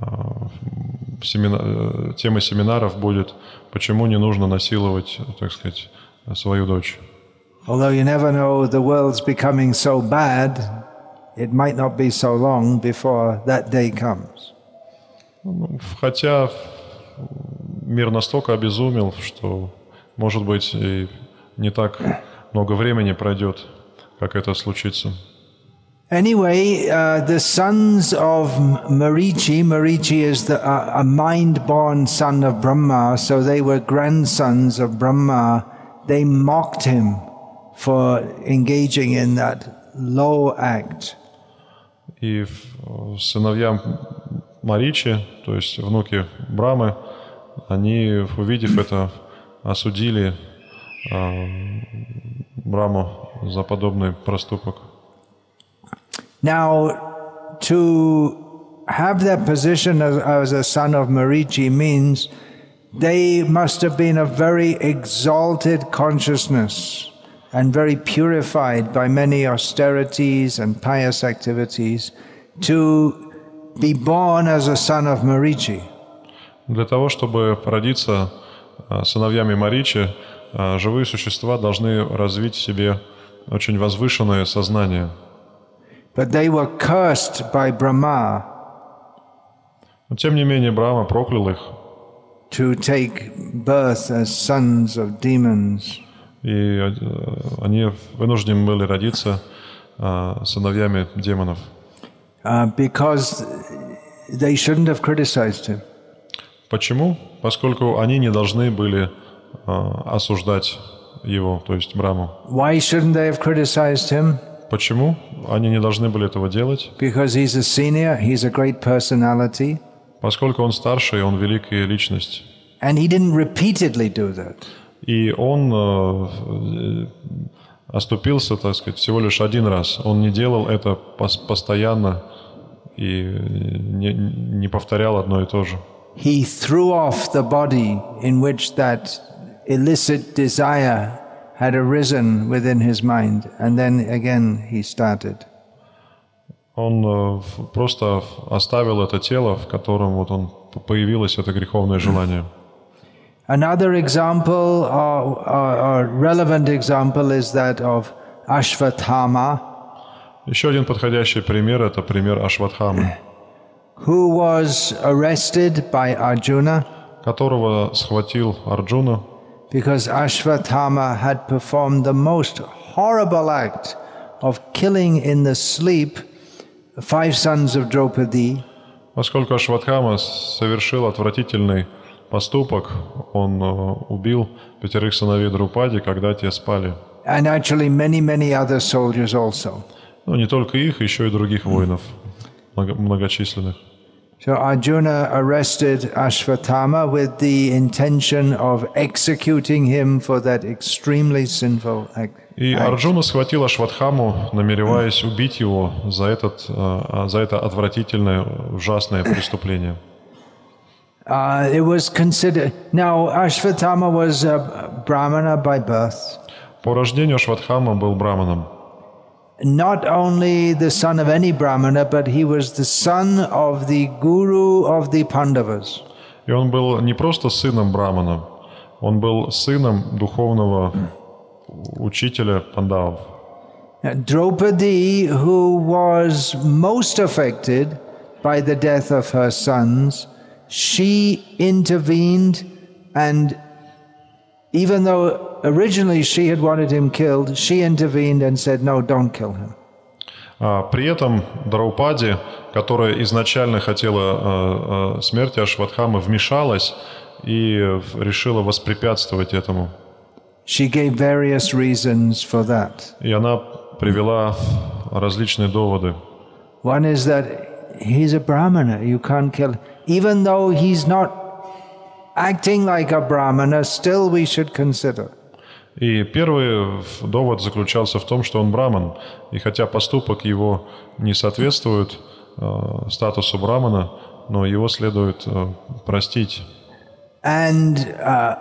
э, семина... Э, тема семинаров будет «Почему не нужно насиловать, так сказать, свою дочь?» Although you never know, the world's becoming so bad, it might not be so long before that day comes. Хотя мир настолько обезумел, что, может быть, и не так много времени пройдет, как это случится. Anyway, uh, the sons of Marichi, Marichi is the, uh, a mind-born son of Brahma, so they were grandsons of Brahma. They mocked him for engaging in that low act. И сыновьям Маричи, то есть внуки Брамы, они, увидев это, осудили Браму за подобный проступок. Now, to have that position as, as a son of Marichi means they must have been a very exalted consciousness and very purified by many austerities and pious activities to be born as a son of Marichi. Для того, чтобы родиться сыновьями Маричи, живые существа должны развить в себе очень возвышенное сознание – But they were cursed by Brahma. Но тем не менее Брахма проклял их. To take birth as sons of demons. И они вынуждены были родиться сыновьями демонов. Uh, because they shouldn't have criticized him. Почему? Поскольку они не должны были осуждать его, то есть Браму. Why shouldn't they have criticized him? Почему они не должны были этого делать? Because he's a senior, he's a great personality. Поскольку он старший, он великая личность. And he didn't repeatedly do that. И он э, оступился, так сказать, всего лишь один раз. Он не делал это постоянно и не повторял одно и то же. He threw off the body in which that illicit desire had arisen within his mind, and then again he started. Он э, просто оставил это тело, в котором вот он появилось это греховное желание. Another example, or, or, or relevant example, is that of Ashvatthama. Еще один подходящий пример – это пример Ашватхамы. Who was arrested by Arjuna. Которого схватил Арджуна because Ashvatthama had performed the most horrible act of killing in the sleep five sons of Draupadi. Поскольку Ашватхама совершил отвратительный поступок, он убил пятерых сыновей Друпади, когда те спали. And actually many, many other soldiers also. Ну, не только их, еще и других воинов, Многочисленных. So Arjuna arrested Ashvatthama with the intention of executing him for that extremely sinful act. И Арджуна схватил Ашватхаму, намереваясь убить его за, этот, за это отвратительное, ужасное преступление. Uh, it was considered. Now, Ashvatthama was a brahmana by birth. По рождению Ашватхама был браманом not only the son of any brahmana, but he was the son of the guru of the Pandavas. И он был не просто сыном брамана, он был сыном духовного учителя пандавов. Draupadi, who was most affected by the death of her sons, she intervened and even though originally she had wanted him killed, she intervened and said, no, don't kill him. При этом Драупади, которая изначально хотела смерти Ашватхамы, вмешалась и решила воспрепятствовать этому. She gave various reasons for that. И она привела различные доводы. One is that he's a brahmana, you can't kill even though he's not acting like a brahmana, still we should consider. И первый довод заключался в том, что он браман, и хотя поступок его не соответствует э, статусу брамана, но его следует э, простить. And uh,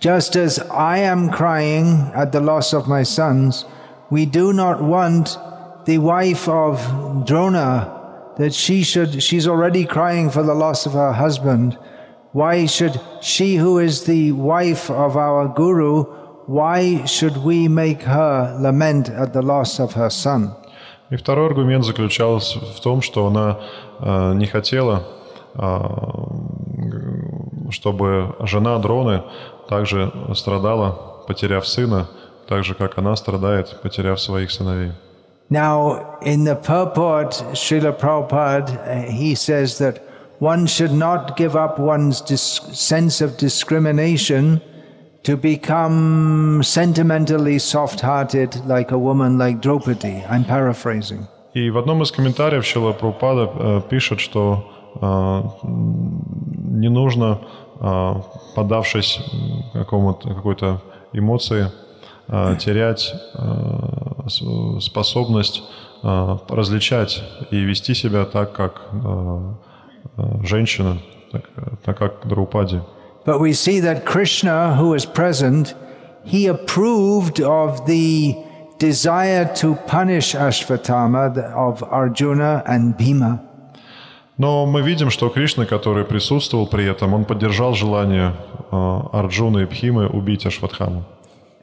just as I am crying at the loss of my sons, we do not want the wife of Drona that she should she's already crying for the loss of her husband. Why should she who is the wife of our guru Why should we make her lament at the loss of her son? И второй аргумент заключался в том, что она э, не хотела, э, чтобы жена Дроны также страдала потеряв сына, так же, как она страдает, потеряв своих сыновей. Now, in the purport, Srila Prabhupada, uh, he says that one should not give up one's dis- sense of discrimination to become sentimentally soft hearted like a woman like Draupadi. I'm paraphrasing. И в одном из комментариев Шила Прабхупада э, пишет, что э, не нужно, э, поддавшись какому-то, какой-то эмоции, э, терять способность различать и вести себя так, как женщина, так, так как Драупади. But we see that Krishna, who was present, he approved of the desire to punish Ashvatthama the- of Arjuna and Bhima. Но мы видим, что Кришна, который присутствовал при этом, он поддержал желание э, Арджуны и Бхимы убить Ашватхаму.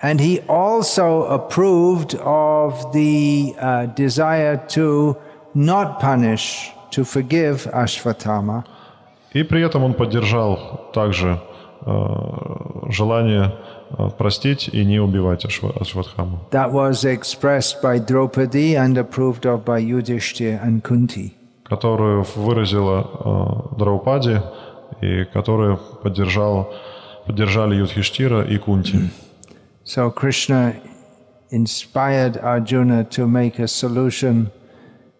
And he also approved of the uh, desire to not punish, to forgive Ashvatthama. И при этом он поддержал также э, желание э, простить и не убивать Ашва- Ашватхаму. That was expressed by Draupadi and approved of by Yudhishthir and Kunti. которую выразила э, Драупади и которую поддержал, поддержали Юдхиштира и Кунти. So Krishna inspired Arjuna to make a solution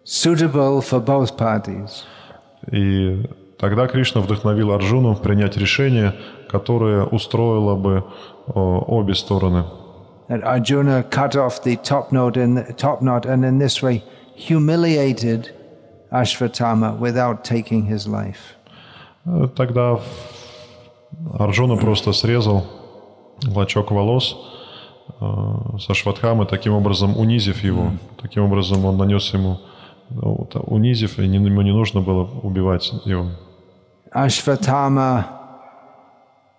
suitable for both parties. И тогда Кришна вдохновил Арджуну принять решение, которое устроило бы э, обе стороны. That Arjuna cut off the top knot in top knot and in this way humiliated Ashvatthama without taking his life. Э, Тогда Арджуна просто срезал клочок волос э, со Шватхамы, таким образом унизив его. Таким образом он нанес ему, вот, унизив, и ему не нужно было убивать его. Ashvatthama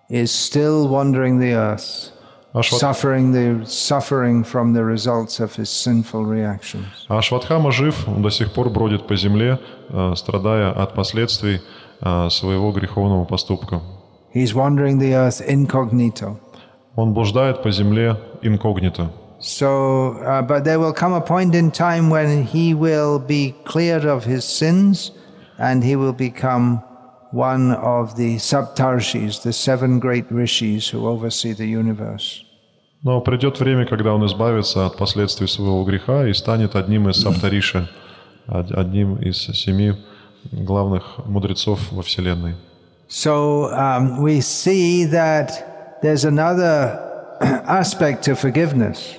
is still wandering the earth, Ашват- suffering the suffering from the results of his sinful reactions. А Шватхама жив, он до сих пор бродит по земле, э, страдая от последствий э, своего греховного поступка. He's wandering the earth incognito. Он блуждает по земле инкогнито. So, uh, but there will come a point in time when he will be cleared of his sins and he will become one of the Saptarshis, the seven great rishis who oversee the universe. Но придет время, когда он избавится от последствий своего греха и станет одним из Саптариши, од- одним из семи главных мудрецов во Вселенной. So um, we see that there's another aspect to forgiveness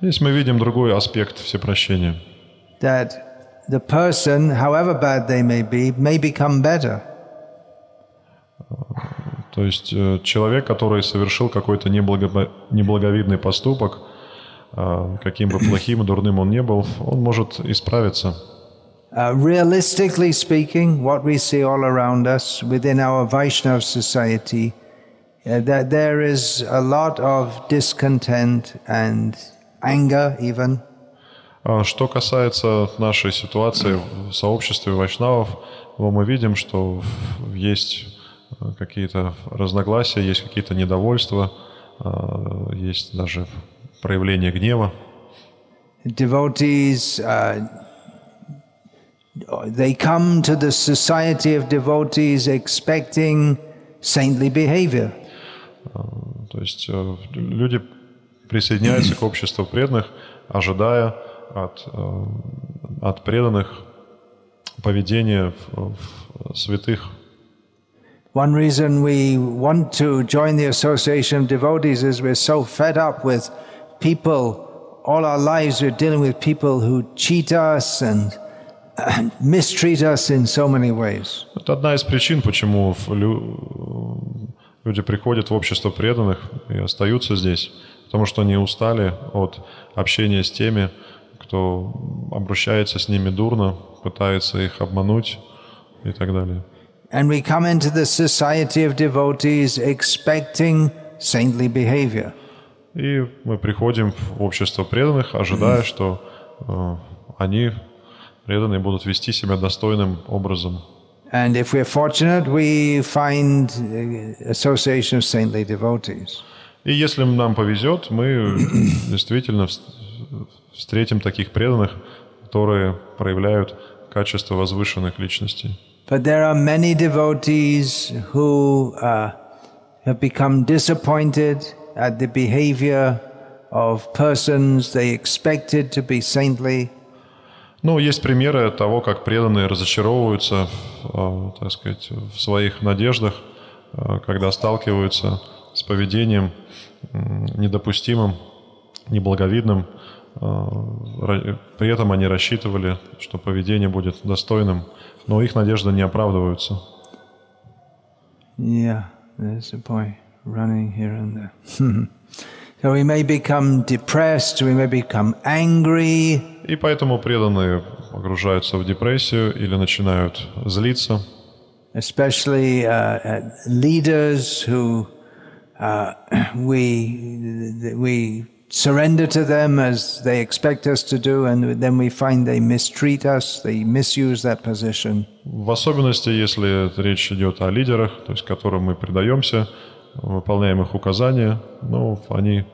Здесь мы видим другой аспект всепрощения. that the person, however bad they may be, may become better. То есть э, человек, который совершил какой-то неблаго- неблаговидный поступок, э, каким бы плохим и дурным он не был, он может исправиться. Uh, realistically speaking, what we see all around us within our Vaishnav society, uh, that there is a lot of discontent and anger, even. А Что касается нашей ситуации в сообществе вайшнавов, мы видим, что есть какие-то разногласия, есть какие-то недовольства, э, есть даже проявление гнева. Devotees, uh, they come to the society of devotees expecting saintly behavior. То есть э, люди присоединяются к обществу преданных, ожидая от, э, от преданных поведения в- в святых. One reason we want to join the association of devotees is we're so fed up with people. All our lives we're dealing with people who cheat us and, mistreat us in so many ways. Это одна из причин, почему люди приходят в общество преданных и остаются здесь, потому что они устали от общения с теми, кто обращается с ними дурно, пытается их обмануть и так далее. And we come into the society of devotees expecting saintly behavior. И мы приходим в общество преданных, ожидая, что э, они, преданные, будут вести себя достойным образом. And if we're fortunate, we find uh, association of saintly devotees. И если нам повезет, мы действительно вс- встретим таких преданных, которые проявляют качество возвышенных личностей. But there are many devotees who uh, have become disappointed at the behavior of persons they expected to be saintly, Ну, есть примеры того, как преданные разочаровываются, э, так сказать, в своих надеждах, э, когда сталкиваются с поведением недопустимым, неблаговидным. Э, При этом они рассчитывали, что поведение будет достойным, но их надежды не оправдываются. Yeah, there's a boy running here and there. so we may become depressed, we may become angry, И поэтому преданные погружаются в депрессию или начинают злиться. especially uh, leaders who uh, we we surrender to them as they expect us to do, and then we find they mistreat us, they misuse that position. В особенности, если речь идет о лидерах, то есть которым мы предаемся, выполняем их указания, но они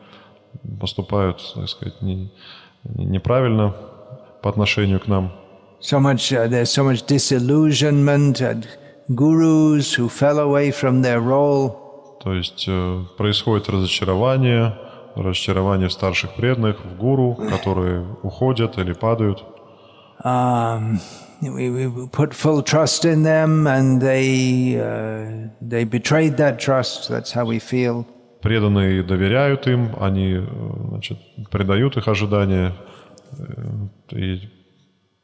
поступают, так сказать, не- не- неправильно по отношению к нам. So much uh, there's so much disillusionment at gurus who fell away from their role. То есть э, происходит разочарование, разочарование старших преданных, в гуру, которые уходят или падают. Um, we, we put full trust in them, and they uh, they betrayed that trust. That's how we feel. Преданные доверяют им, они э, значит, предают их ожидания, э, и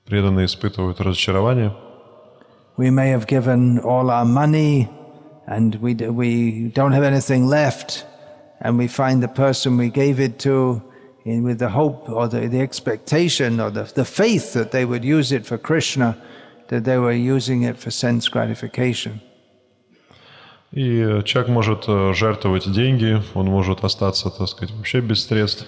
преданные испытывают разочарование. We may have given all our money, and we we don't have anything left, and we find the person we gave it to, in, with the hope or the, the expectation or the, the faith that they would use it for Krishna, that they were using it for sense gratification. И э, человек может э, жертвовать деньги, он может остаться, так сказать, вообще без средств,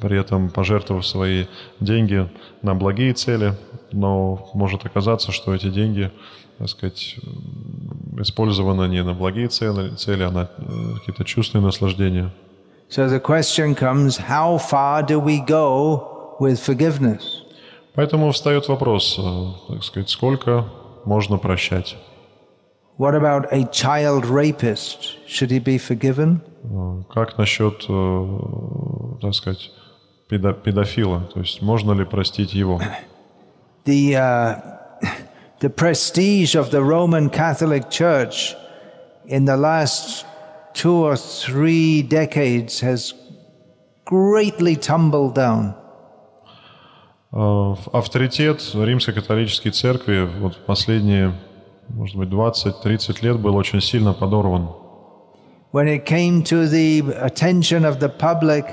при этом пожертвовав свои деньги на благие цели, но может оказаться, что эти деньги, так сказать, м, использованы не на благие цели, цели а на э, какие-то чувственные наслаждения. So the question comes: How far do we go with forgiveness? Поэтому встает вопрос, э, так сказать, сколько можно прощать? What about a child rapist? Should he be forgiven? Э, Как насчет, так сказать, педо- педофила? То есть можно ли простить его? The uh, the prestige of the Roman Catholic Church in the last two or three decades has greatly tumbled down. Э, Авторитет Римской католической церкви вот в последние, может быть, 20-30 лет был очень сильно подорван. When it came to the attention of the public,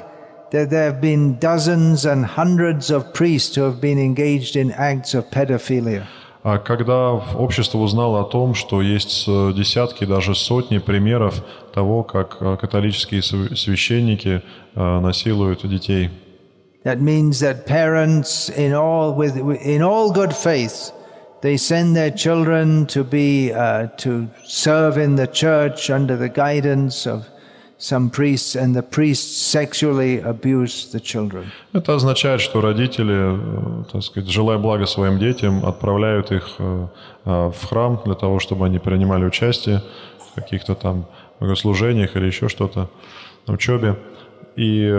that there have been dozens and hundreds of priests who have been engaged in acts of pedophilia. А когда общество узнало о том, что есть э, десятки, даже сотни примеров того, как э, католические св- священники э, насилуют детей, That means that parents, in all with in all good faith, they send their children to be uh, to serve in the church under the guidance of some priests, and the priests sexually abuse the children. Это означает, что родители, э, так сказать, желая блага своим детям, отправляют их э, э, в храм для того, чтобы они принимали участие в каких-то там богослужениях или еще что-то, учебе. И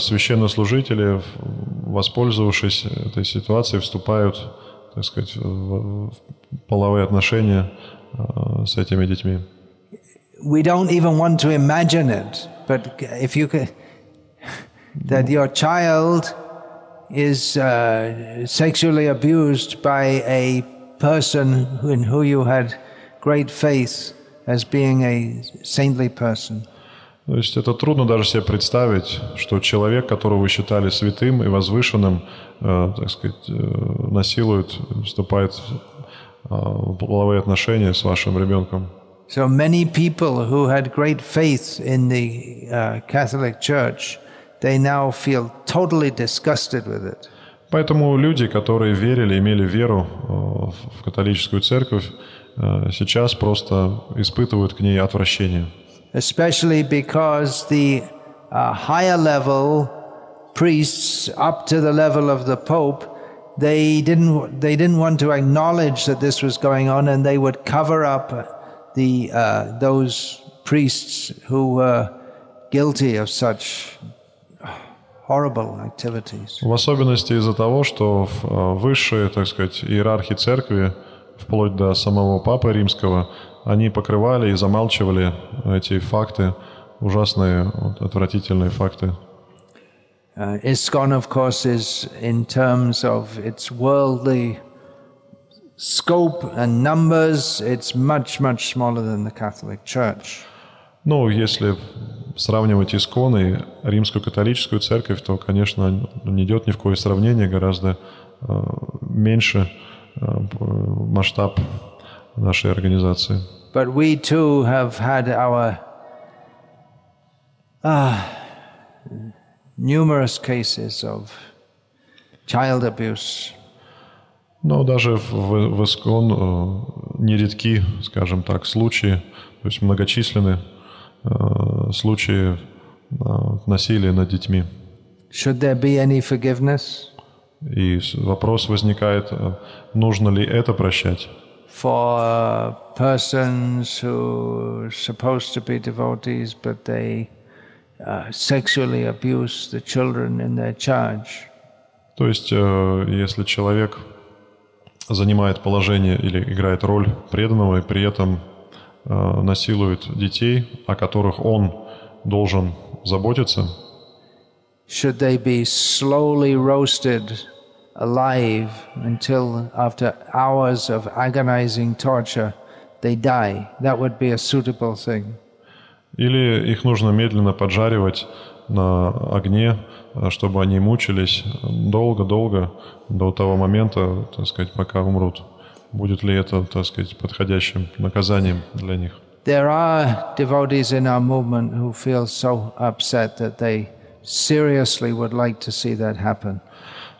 священнослужители, воспользовавшись этой ситуацией, вступают, так сказать, в половые отношения с этими детьми. We don't even want to imagine it, but if you could, that your child is uh, sexually abused by a person in who you had great faith as being a saintly person. То есть это трудно даже себе представить, что человек, которого вы считали святым и возвышенным, э, так сказать, э, насилует, вступает э, в половые отношения с вашим ребенком. So many people who had great faith in the uh, Catholic Church, they now feel totally disgusted with it. Поэтому люди, которые верили, имели веру э, в католическую церковь, э, сейчас просто испытывают к ней отвращение. especially because the uh, higher level priests up to the level of the Pope, they didn't, they didn't want to acknowledge that this was going on and they would cover up the, uh, those priests who were guilty of such horrible activities. В особенности из-за того, что э, высшие, так сказать, иерархи церкви, вплоть до самого Папы Римского, они покрывали и замалчивали эти факты, ужасные, вот, отвратительные факты. Uh, ISKCON, of course, is in terms of its worldly scope and numbers, it's much, much smaller than the Catholic Church. Ну, если сравнивать Искон и римскую католическую церковь, то, конечно, не идет ни в какое сравнение, гораздо э, меньше э, масштаб нашей организации. But we too have had our ah, numerous cases of child abuse. Но даже в, в Искон э, нередки, скажем так, случаи, то есть многочисленные э, случаи э, насилия над детьми. Should there be any forgiveness И вопрос возникает, нужно ли это прощать? for persons who are supposed to be devotees but they uh, sexually abuse the children in their charge? То есть, если человек занимает положение или играет роль преданного и при этом э, насилует детей, о которых он должен заботиться, Should they be slowly roasted alive until, after hours of agonizing torture, they die? That would be a suitable thing. или их нужно медленно поджаривать на огне, э, чтобы они мучились долго-долго до того момента, так сказать, пока умрут. Будет ли это, так сказать, подходящим наказанием для них? There are devotees in our movement who feel so upset that they seriously would like to see that happen.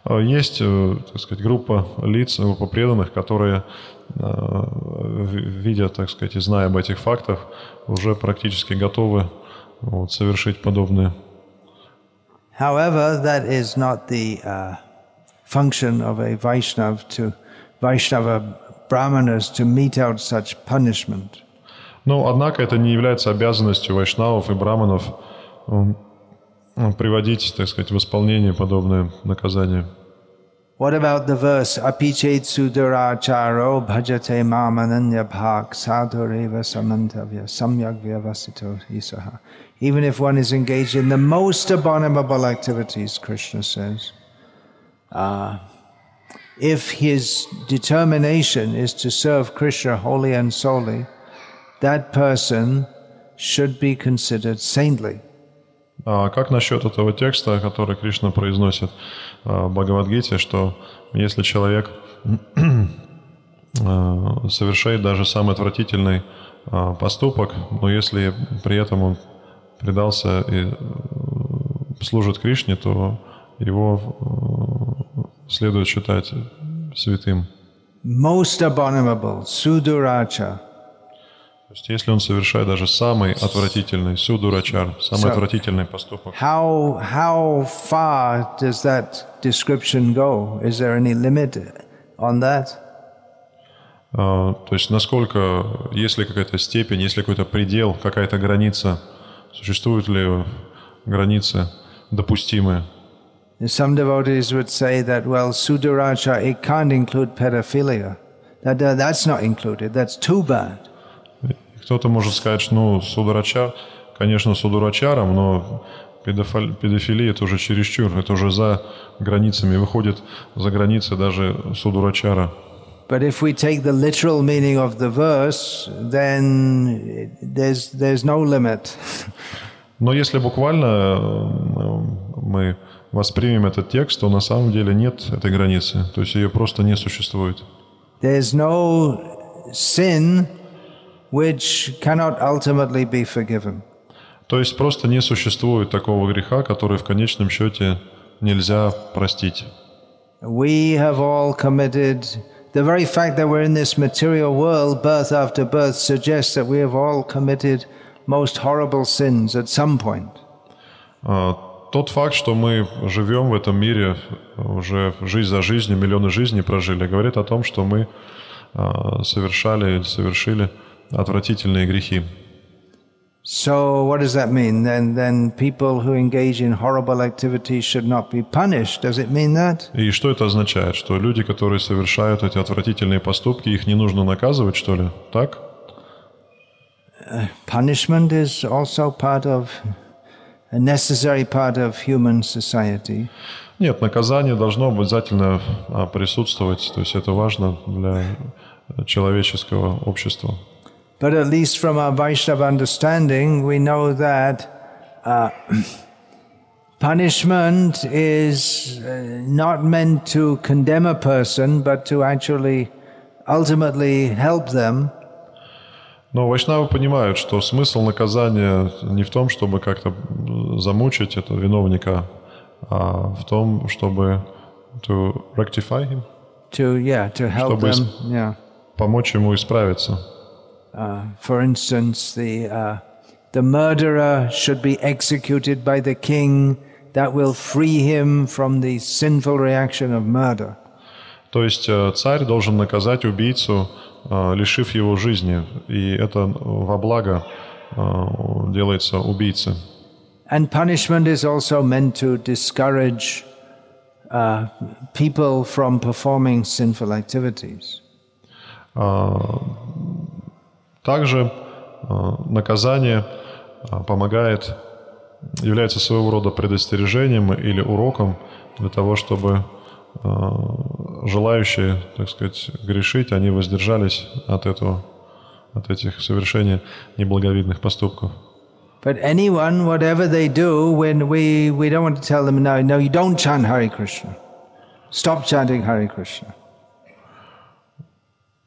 А Есть, э, так сказать, группа лиц, группа преданных, которые, э, ви- видя, так сказать, и зная об этих фактах, уже практически готовы вот, совершить подобные. However, that is not the uh, function of a Vaishnav to Vaishnava brahmanas to mete out such punishment. Но, однако, это не является обязанностью вайшнавов и браманов м, м, приводить, так сказать, в исполнение подобные наказания. What about the verse Apichet suduracharo bhajate mamananya bhak sadhureva samantavya samyak vyavasito isaha. Even if one is engaged in the most abominable activities, Krishna says, uh, if his determination is to serve Krishna wholly and solely, that person should be considered saintly. А как насчет этого текста, который Кришна произносит а, в Бхагавадгите, что если человек а, совершает даже самый отвратительный а, поступок, но если при этом он предался и э, служит Кришне, то его э, следует считать святым. Most abominable, suduracha. То есть если он совершает даже самый отвратительный судурачар, самый So- отвратительный поступок, How, how far does that description go? Is there any limit on that? А, То есть насколько, есть ли какая-то степень, есть ли какой-то предел, какая-то граница, существуют ли границы допустимые? Some devotees would say that, well, sudaracha, it can't include pedophilia. That, that- that's not included. That's too bad. Кто-то может сказать, что ну, судурачар, конечно, судурачаром, но педофи- педофилия это уже чересчур, это уже за границами, выходит за границы даже судурачара. But if we take the literal meaning of the verse, then there's, there's no limit. Но если буквально э, мы воспримем этот текст, то на самом деле нет этой границы, то есть ее просто не существует. There's no sin which cannot ultimately be forgiven. То есть просто не существует такого греха, который в конечном счете нельзя простить. We have all committed. The very fact that we're in this material world, birth after birth, suggests that we have all committed most horrible sins at some point. А, Тот факт, что мы живем в этом мире уже жизнь за жизнью, миллионы жизней прожили, говорит о том, что мы а, совершали или совершили отвратительные грехи. So what does that mean? Then, then people who engage in horrible activities should not be punished. Does it mean that? И что это означает? Что люди, которые совершают эти отвратительные поступки, их не нужно наказывать, что ли? Так? Punishment is also part of a necessary part of human society. Нет, наказание должно обязательно а, присутствовать, то есть это важно для человеческого общества. But at least from our Vaishnava understanding, we know that uh, punishment is uh, not meant to condemn a person, but to actually ultimately help them. Но вайшнавы понимают, что смысл наказания не в том, чтобы как-то замучить этого виновника, а в том, чтобы to rectify him, To yeah, to help Чтобы them. исп- Yeah. помочь ему исправиться. Uh, for instance, the uh, the murderer should be executed by the king. That will free him from the sinful reaction of murder. То есть э, царь должен наказать убийцу, э, лишив его жизни, и это во благо э, делается убийце. And punishment is also meant to discourage uh, people from performing sinful activities. Также э, наказание э, помогает, является своего рода предостережением или уроком для того, чтобы э, желающие, так сказать, грешить, они воздержались от этого, от этих совершения неблаговидных поступков. But anyone, whatever they do, when we, we don't want to tell them, no, no, you don't chant Hare Krishna. Stop chanting Hare Krishna.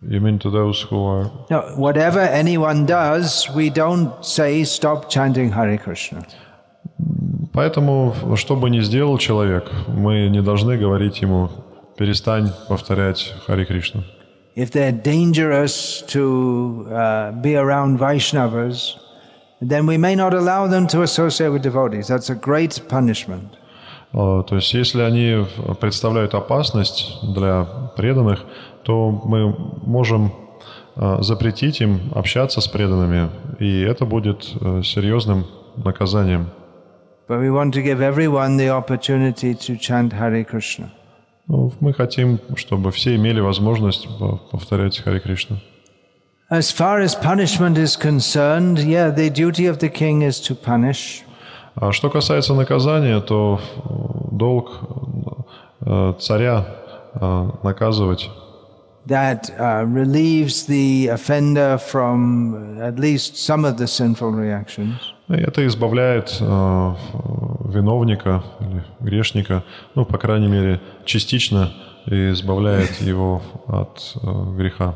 You mean to those who are... No, whatever anyone does, we don't say stop chanting Hare Krishna. Поэтому, что бы ни сделал человек, мы не должны говорить ему «перестань повторять Хари Кришну». If they're dangerous to uh, be around Vaishnavas, then we may not allow them to associate with devotees. That's a great punishment. А, То есть, если они представляют опасность для преданных, то мы можем а, запретить им общаться с преданными, и это будет э, серьезным наказанием. Krishna. Ну, мы хотим, чтобы все имели возможность по- повторять Хари Кришну. As far as punishment is concerned, yeah, the duty of the king is to punish. А что касается наказания, то э, долг э, царя наказывать That uh, relieves the offender from at least some of the sinful reactions. И это избавляет э, виновника или грешника, ну, по крайней мере, частично и избавляет его от э, греха.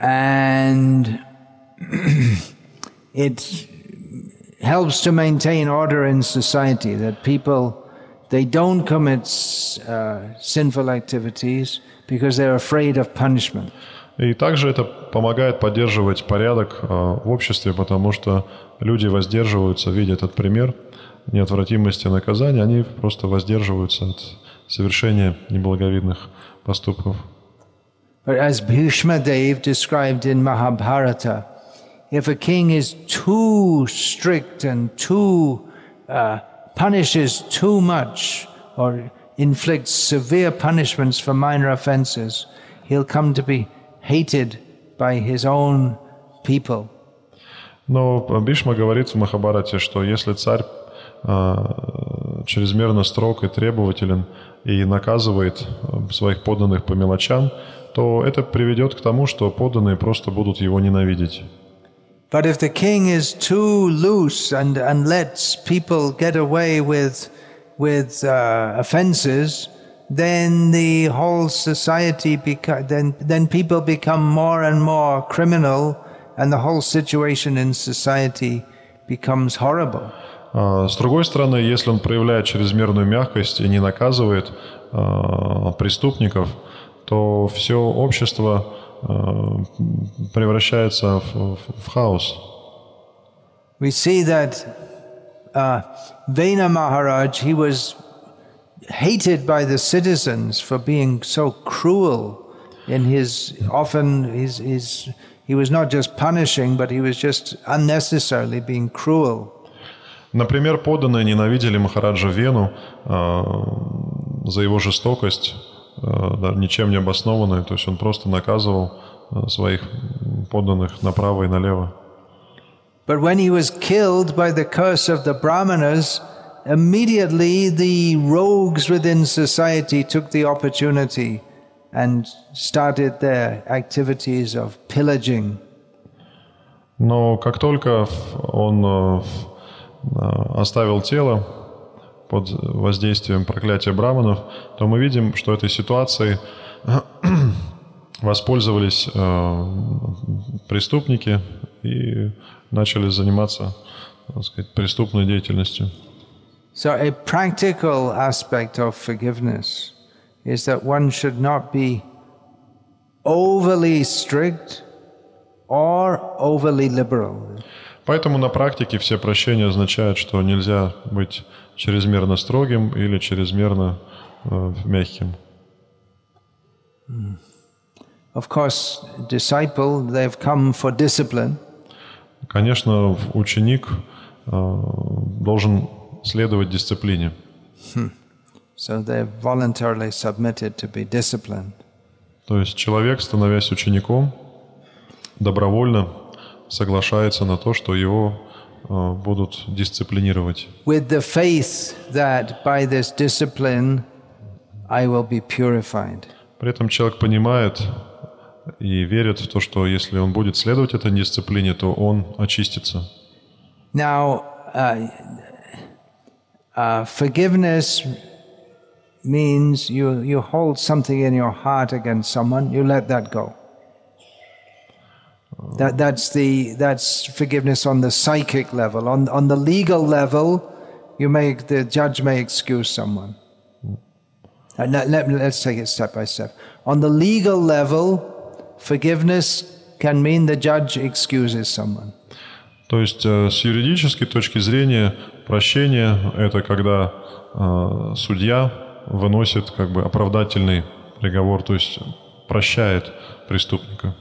and it helps to maintain order in society that people they don't commit uh, sinful activities because they're afraid of punishment И также это помогает поддерживать порядок э, в обществе, потому что люди воздерживаются, видя этот пример неотвратимости наказания, они просто воздерживаются от совершения неблаговидных поступков. but as bhishma dev described in mahabharata if a king is too strict and too uh, punishes too much or inflicts severe punishments for minor offenses he'll come to be hated by his own people Но Бишма говорит в Махабарате, что если царь э, чрезмерно строг и требователен и наказывает э, своих подданных по мелочам, то это приведет к тому, что подданные просто будут его ненавидеть. But if the king is too loose and, and lets people get away with, with uh, offenses, then the whole society beca- then, then people become more and more criminal and the whole situation in society becomes horrible. А С другой стороны, если он проявляет чрезмерную мягкость и не наказывает э, преступников, то все общество э, превращается в, в- в хаос. We see that uh, Vena Maharaj, he was hated by the citizens for being so cruel in his often his, his he was not just punishing, but he was just unnecessarily being cruel. Например, подданные ненавидели Махараджа Вену э, за его жестокость, э, да, ничем не обоснованную, то есть он просто наказывал э, своих подданных направо и налево. But when he was killed by the curse of the Brahmanas, immediately the rogues within society took the opportunity and started their activities of pillaging. Но как только он э, оставил тело под воздействием проклятия браманов, то мы видим, что этой ситуацией воспользовались э, преступники и начали заниматься, так сказать, преступной деятельностью. So a practical aspect of forgiveness is that one should not be overly strict or overly liberal. Поэтому на практике все прощения означают, что нельзя быть чрезмерно строгим или чрезмерно э, мягким. Of course, disciple, they've come for discipline. Конечно, ученик э, должен следовать дисциплине. So they've voluntarily submitted to be disciplined. То есть человек, становясь учеником, добровольно соглашается на то, что его э, будут дисциплинировать. With the faith that by this discipline I will be purified. При этом человек понимает и верит в то, что если он будет следовать этой дисциплине, то он очистится. Now, uh, uh, forgiveness means you, you hold something in your heart against someone, you let that go. That, that's, the, that's forgiveness on the psychic level. On, on the legal level, you may, the judge may excuse someone. Uh, let, let, let's take it step by step. On the legal level, forgiveness can mean the judge excuses someone. То есть э, с юридической точки зрения прощение – это когда э, судья выносит как бы оправдательный приговор, то есть прощает преступника.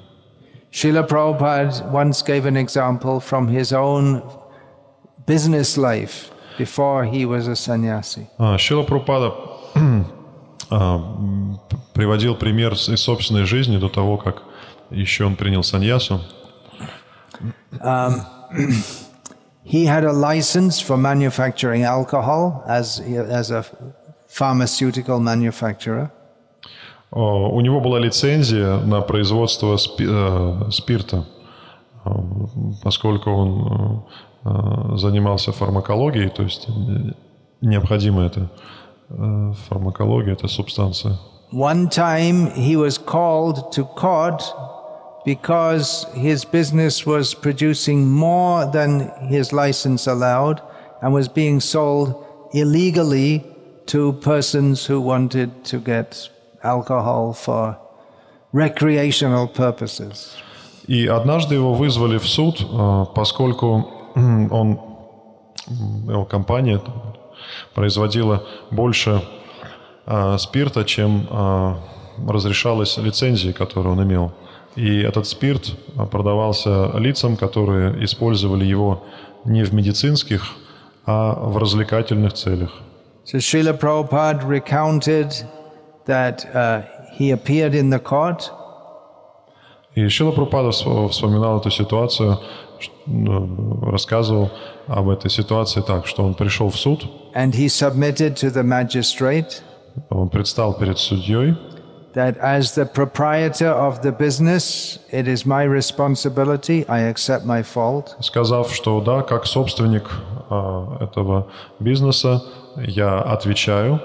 Srila Prabhupada once gave an example from his own business life before he was a sannyasi. Шила Прупада приводил пример из собственной жизни до того, как еще он принял саньясу. Um, he had a license for manufacturing alcohol as, as a pharmaceutical manufacturer. У него была лицензия на производство спирта, поскольку он занимался фармакологией, то есть необходима эта фармакология, эта субстанция. One time he was called to court because his business was producing more than his license allowed and was being sold illegally to persons who wanted to get alcohol for recreational purposes. И однажды его вызвали в суд, поскольку он, его компания производила больше спирта, чем разрешалось лицензии, которую он имел. И этот спирт продавался лицам, которые использовали его не в медицинских, а в развлекательных целях. So Srila Prabhupada recounted that uh, he appeared in the court. И Шила Прабхупада вспоминал эту ситуацию, рассказывал об этой ситуации так, что он пришел в суд. And he submitted to the magistrate. Он предстал перед судьей. That as the proprietor of the business, it is my responsibility. I accept my fault. Сказав, что да, как собственник этого бизнеса, я отвечаю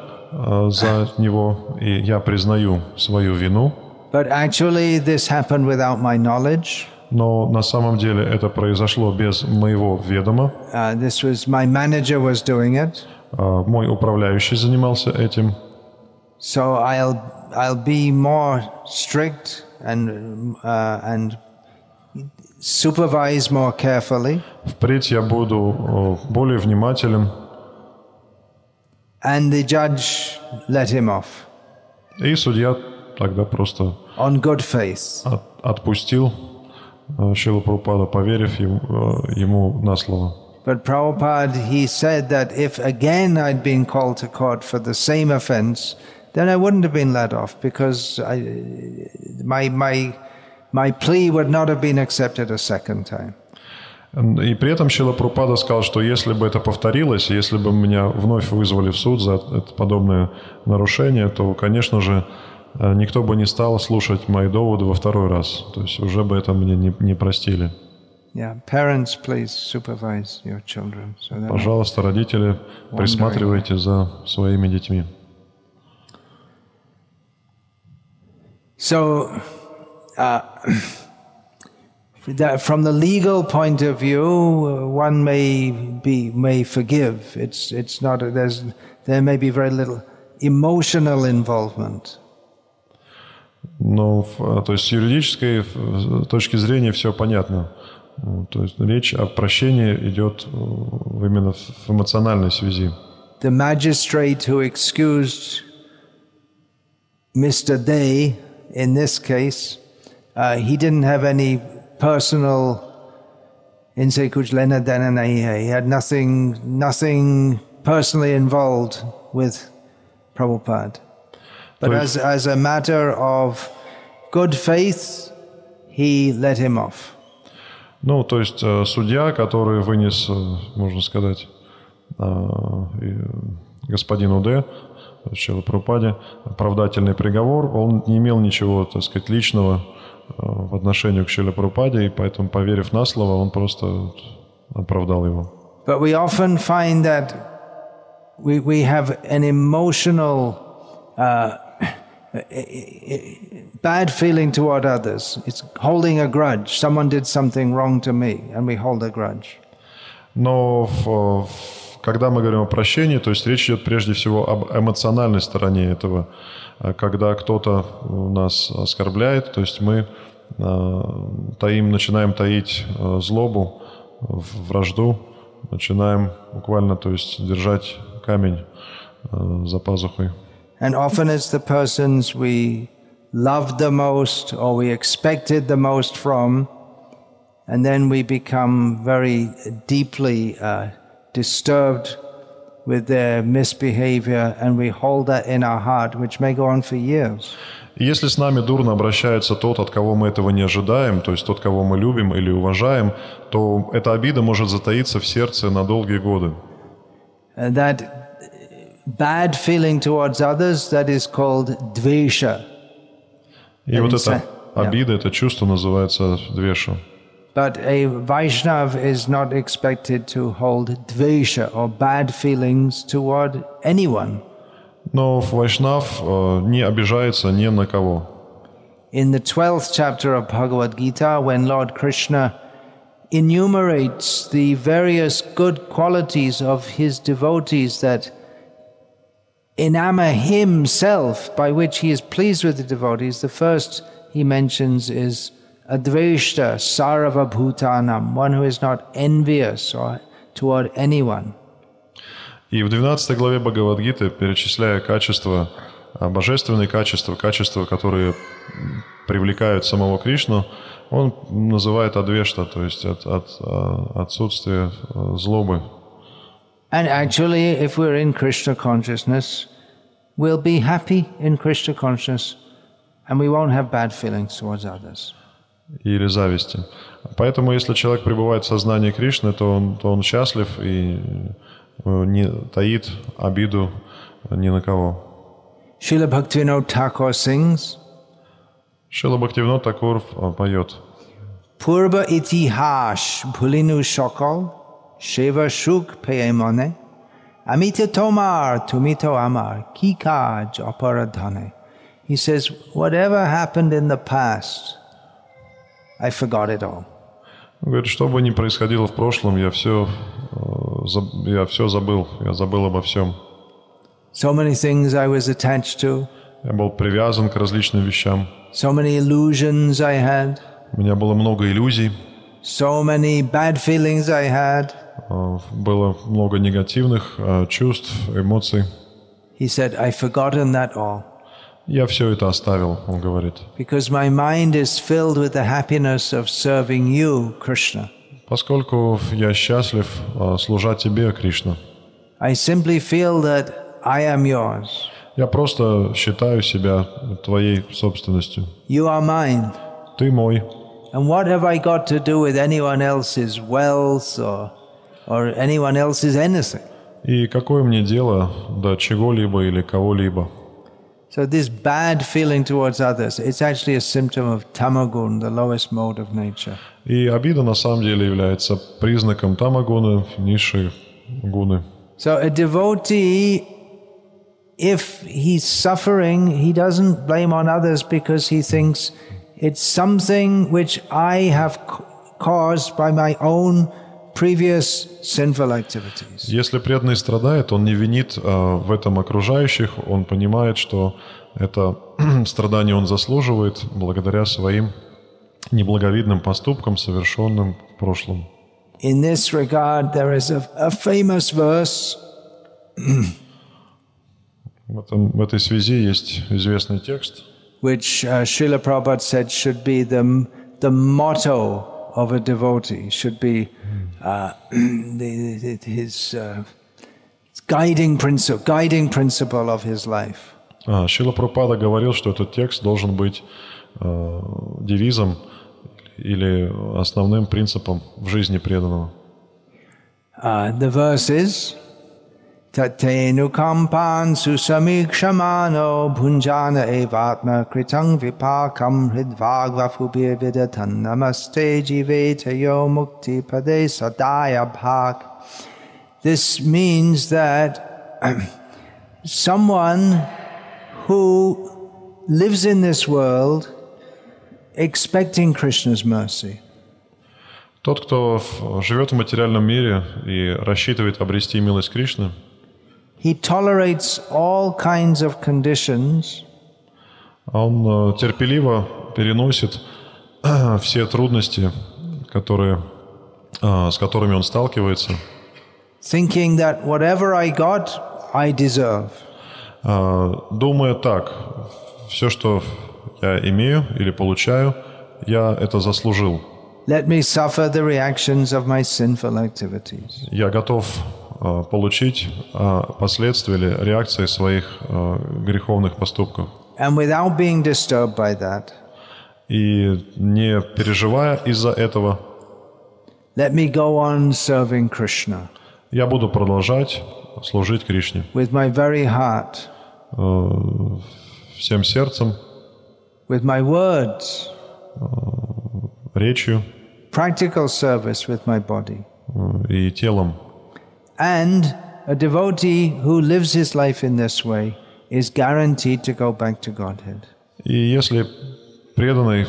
за него, и я признаю свою вину. But actually, this happened without my knowledge. Но на самом деле это произошло без моего ведома. Uh, this was my manager was doing it. Uh, мой управляющий занимался этим. So I'll I'll be more strict and uh, and supervise more carefully, Впредь я буду э, более внимателен, and the judge let him off и судья тогда просто on good faith. от- отпустил э, Шила Прабхупада, поверив ему, э, ему на слово. But Prabhupada, he said that if again I'd been called to court for the same offense, then I wouldn't have been let off because I, my, my, my plea would not have been accepted a second time. И при этом Шила Прупада сказал, что если бы это повторилось, если бы меня вновь вызвали в суд за это подобное нарушение, то, конечно же, э, никто бы не стал слушать мои доводы во второй раз. То есть уже бы это мне не, не простили. Yeah, parents, please supervise your children. So Пожалуйста, родители, присматривайте за своими детьми. So, uh, that from the legal point of view, uh, one may be may forgive. It's it's not there's there may be very little emotional involvement. Но в- то есть с юридической э, точки зрения все понятно. Ну, То есть речь о прощении идет э, именно в эмоциональной связи. The magistrate who excused Mr. Day in this case, uh, he didn't have any personal inse kuch lena dena nahi hai. He had nothing, nothing personally involved with Prabhupada. But So- as, as a matter of good faith, he let him off. Ну, то есть э, судья, который вынес, э, можно сказать, э, и господину Д, Чела Прупаде, оправдательный приговор, он не имел ничего, так сказать, личного э, в отношении к Шиле Прупаде, и поэтому, поверив на слово, он просто оправдал его. But we often find that we, we have an emotional uh, bad feeling toward others. It's holding a grudge. Someone did something wrong to me, and we hold a grudge. Но в- когда мы говорим о прощении, то есть речь идет прежде всего об эмоциональной стороне этого. А Когда кто-то нас оскорбляет, то есть мы э, таим, начинаем таить э, злобу, вражду, начинаем буквально, то есть держать камень за пазухой. And often it's the persons we loved the most or we expected the most from, and then we become very deeply uh, disturbed with their misbehavior, and we hold that in our heart, which may go on for years. Если с нами дурно обращается тот, от кого мы этого не ожидаем, то есть тот, кого мы любим или уважаем, то эта обида может затаиться в сердце на долгие годы. Uh, that bad feeling towards others that is called dvesha. И вот эта обида, это чувство называется двеша. But a Vaishnav is not expected to hold dvesha or bad feelings toward anyone. Но Вайшнав э, не обижается ни на кого. In the 12th chapter of Bhagavad Gita, when Lord Krishna enumerates the various good qualities of his devotees that enamor himself, by which he is pleased with the devotees, the first he mentions is Adveshta Sarava Bhutanam, one who is not envious or toward anyone. И в 12 главе Бхагавадгиты, перечисляя качества, а, божественные качества, качества, которые м, привлекают самого Кришну, он называет адвешта, то есть от, от, а, отсутствие э, злобы. And actually, if we're in Krishna consciousness, we'll be happy in Krishna consciousness and we won't have bad feelings towards others. Или зависти. Поэтому, если человек пребывает в сознании Кришны, то он, то он счастлив и э, не таит обиду ни на кого. Srila Bhaktivinoda Thakur sings, Шила Бхактивинод Такур э, поет. Purva itihash bhulinu shokal, Shiva shuk peyemone, Amita tomar tumito amar, kikaj aparadhane. He says, whatever happened in the past, I forgot it all. Он говорит, что бы ни происходило в прошлом, я все, я все забыл, я забыл обо всем. So many things I was attached to, Я был привязан к различным вещам. so many illusions I had, У меня было много иллюзий, so many bad feelings I had. А, Было много негативных а, чувств, эмоций. He said, I've forgotten that all Я все это оставил, он говорит. because my mind is filled with the happiness of serving you, Krishna. Поскольку я счастлив а, служа тебе, Кришна. I simply feel that I am yours. Я просто считаю себя твоей собственностью. You are mine. Ты мой. And what have I got to do with anyone else's wealth or, or anyone else's anything? И какое мне дело до чего-либо или кого-либо? So this bad feeling towards others, it's actually a symptom of tamagun, the lowest mode of nature. И обида на самом деле является признаком тамагуны, низшей гуны. So a devotee, if he's suffering, he doesn't blame on others because he thinks it's something which I have c- caused by my own previous sinful activities. Если преданный страдает, он не винит а, в этом окружающих, он понимает, что это страдание он заслуживает благодаря своим неблаговидным поступкам, совершенным в прошлом. In this regard, there is a, a famous verse. В, этом, в этой связи есть известный текст, which uh, Srila Prabhupada said should be the, the motto of a devotee, should be uh, his uh, guiding principle, guiding principle of his life. А, Шила Прабхупада говорил, что этот текст должен быть э, девизом или основным принципом в жизни преданного. Uh, the verse is Tatenu kampan susamikshamano bhunjana evatma kritang vipakam hridvagva fubir vidatan namaste jivetayo mukti pade sadaya bhak. This means that someone who lives in this world expecting Krishna's mercy. Тот, кто в- живет в материальном мире и рассчитывает обрести милость Кришны, He tolerates all kinds of conditions он э, терпеливо переносит все трудности, которые, э, с которыми он сталкивается, thinking that whatever I got, I deserve. э, думая так, все, что я имею или получаю, я это заслужил. Let me suffer the reactions of my sinful activities. Я готов получить э, последствия или реакции своих э, греховных поступков. And without being disturbed by that, И не переживая из-за этого, let me go on serving Krishna я буду продолжать служить Кришне with my very heart, э, всем сердцем, with my words, речью practical service with my body. э, и телом. And a devotee who lives his life in this way is guaranteed to go back to Godhead. И если преданный э,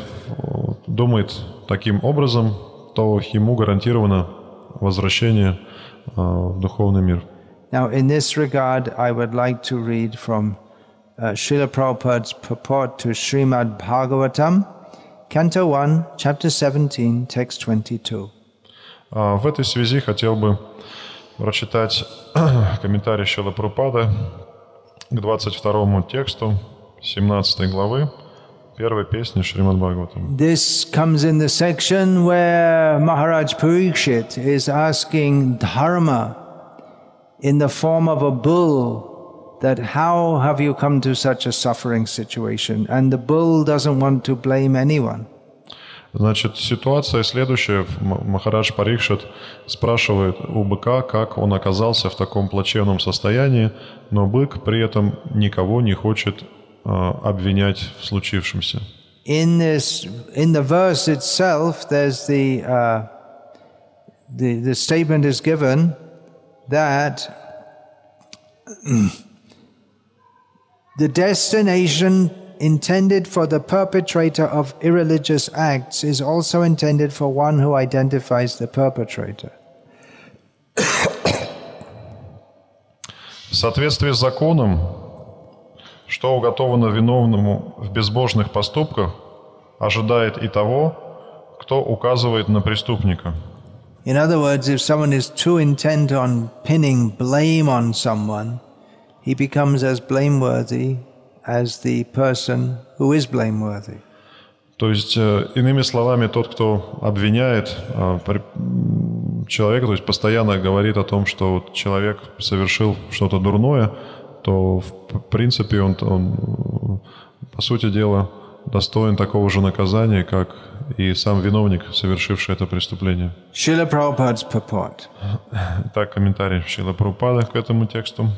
думает таким образом, то ему гарантировано возвращение э, в духовный мир. Now, in this regard, I would like to read from uh, Srila Prabhupada's purport to Srimad Bhagavatam, Canto 1, Chapter 17, Text 22. А В этой связи хотел бы прочитать комментарий Шила Прупада к 22 тексту 17 главы первой песни Шримад Бхагаватам. This comes in the section where Maharaj Parikshit is asking Dharma in the form of a bull that how have you come to such a suffering situation? And the bull doesn't want to blame anyone. Значит, ситуация следующая. Махарадж Парикшит спрашивает у быка, как он оказался в таком плачевном состоянии, но бык при этом никого не хочет э, обвинять в случившемся. in this in the verse itself there's the uh, the the statement is given that the destination intended for the perpetrator of irreligious acts is also intended for one who identifies the perpetrator В соответствии с законом, что уготовано виновному в безбожных поступках, ожидает и того, кто указывает на преступника. In other words, if someone is too intent on pinning blame on someone, he becomes as blameworthy as the person who is blameworthy. То есть, э, иными словами, тот, кто обвиняет э, человека, то есть постоянно говорит о том, что вот человек совершил что-то дурное, то в принципе он, он, э, по сути дела, достоин такого же наказания, как и сам виновник, совершивший это преступление. Так, комментарий Шила Прабхупада к этому тексту.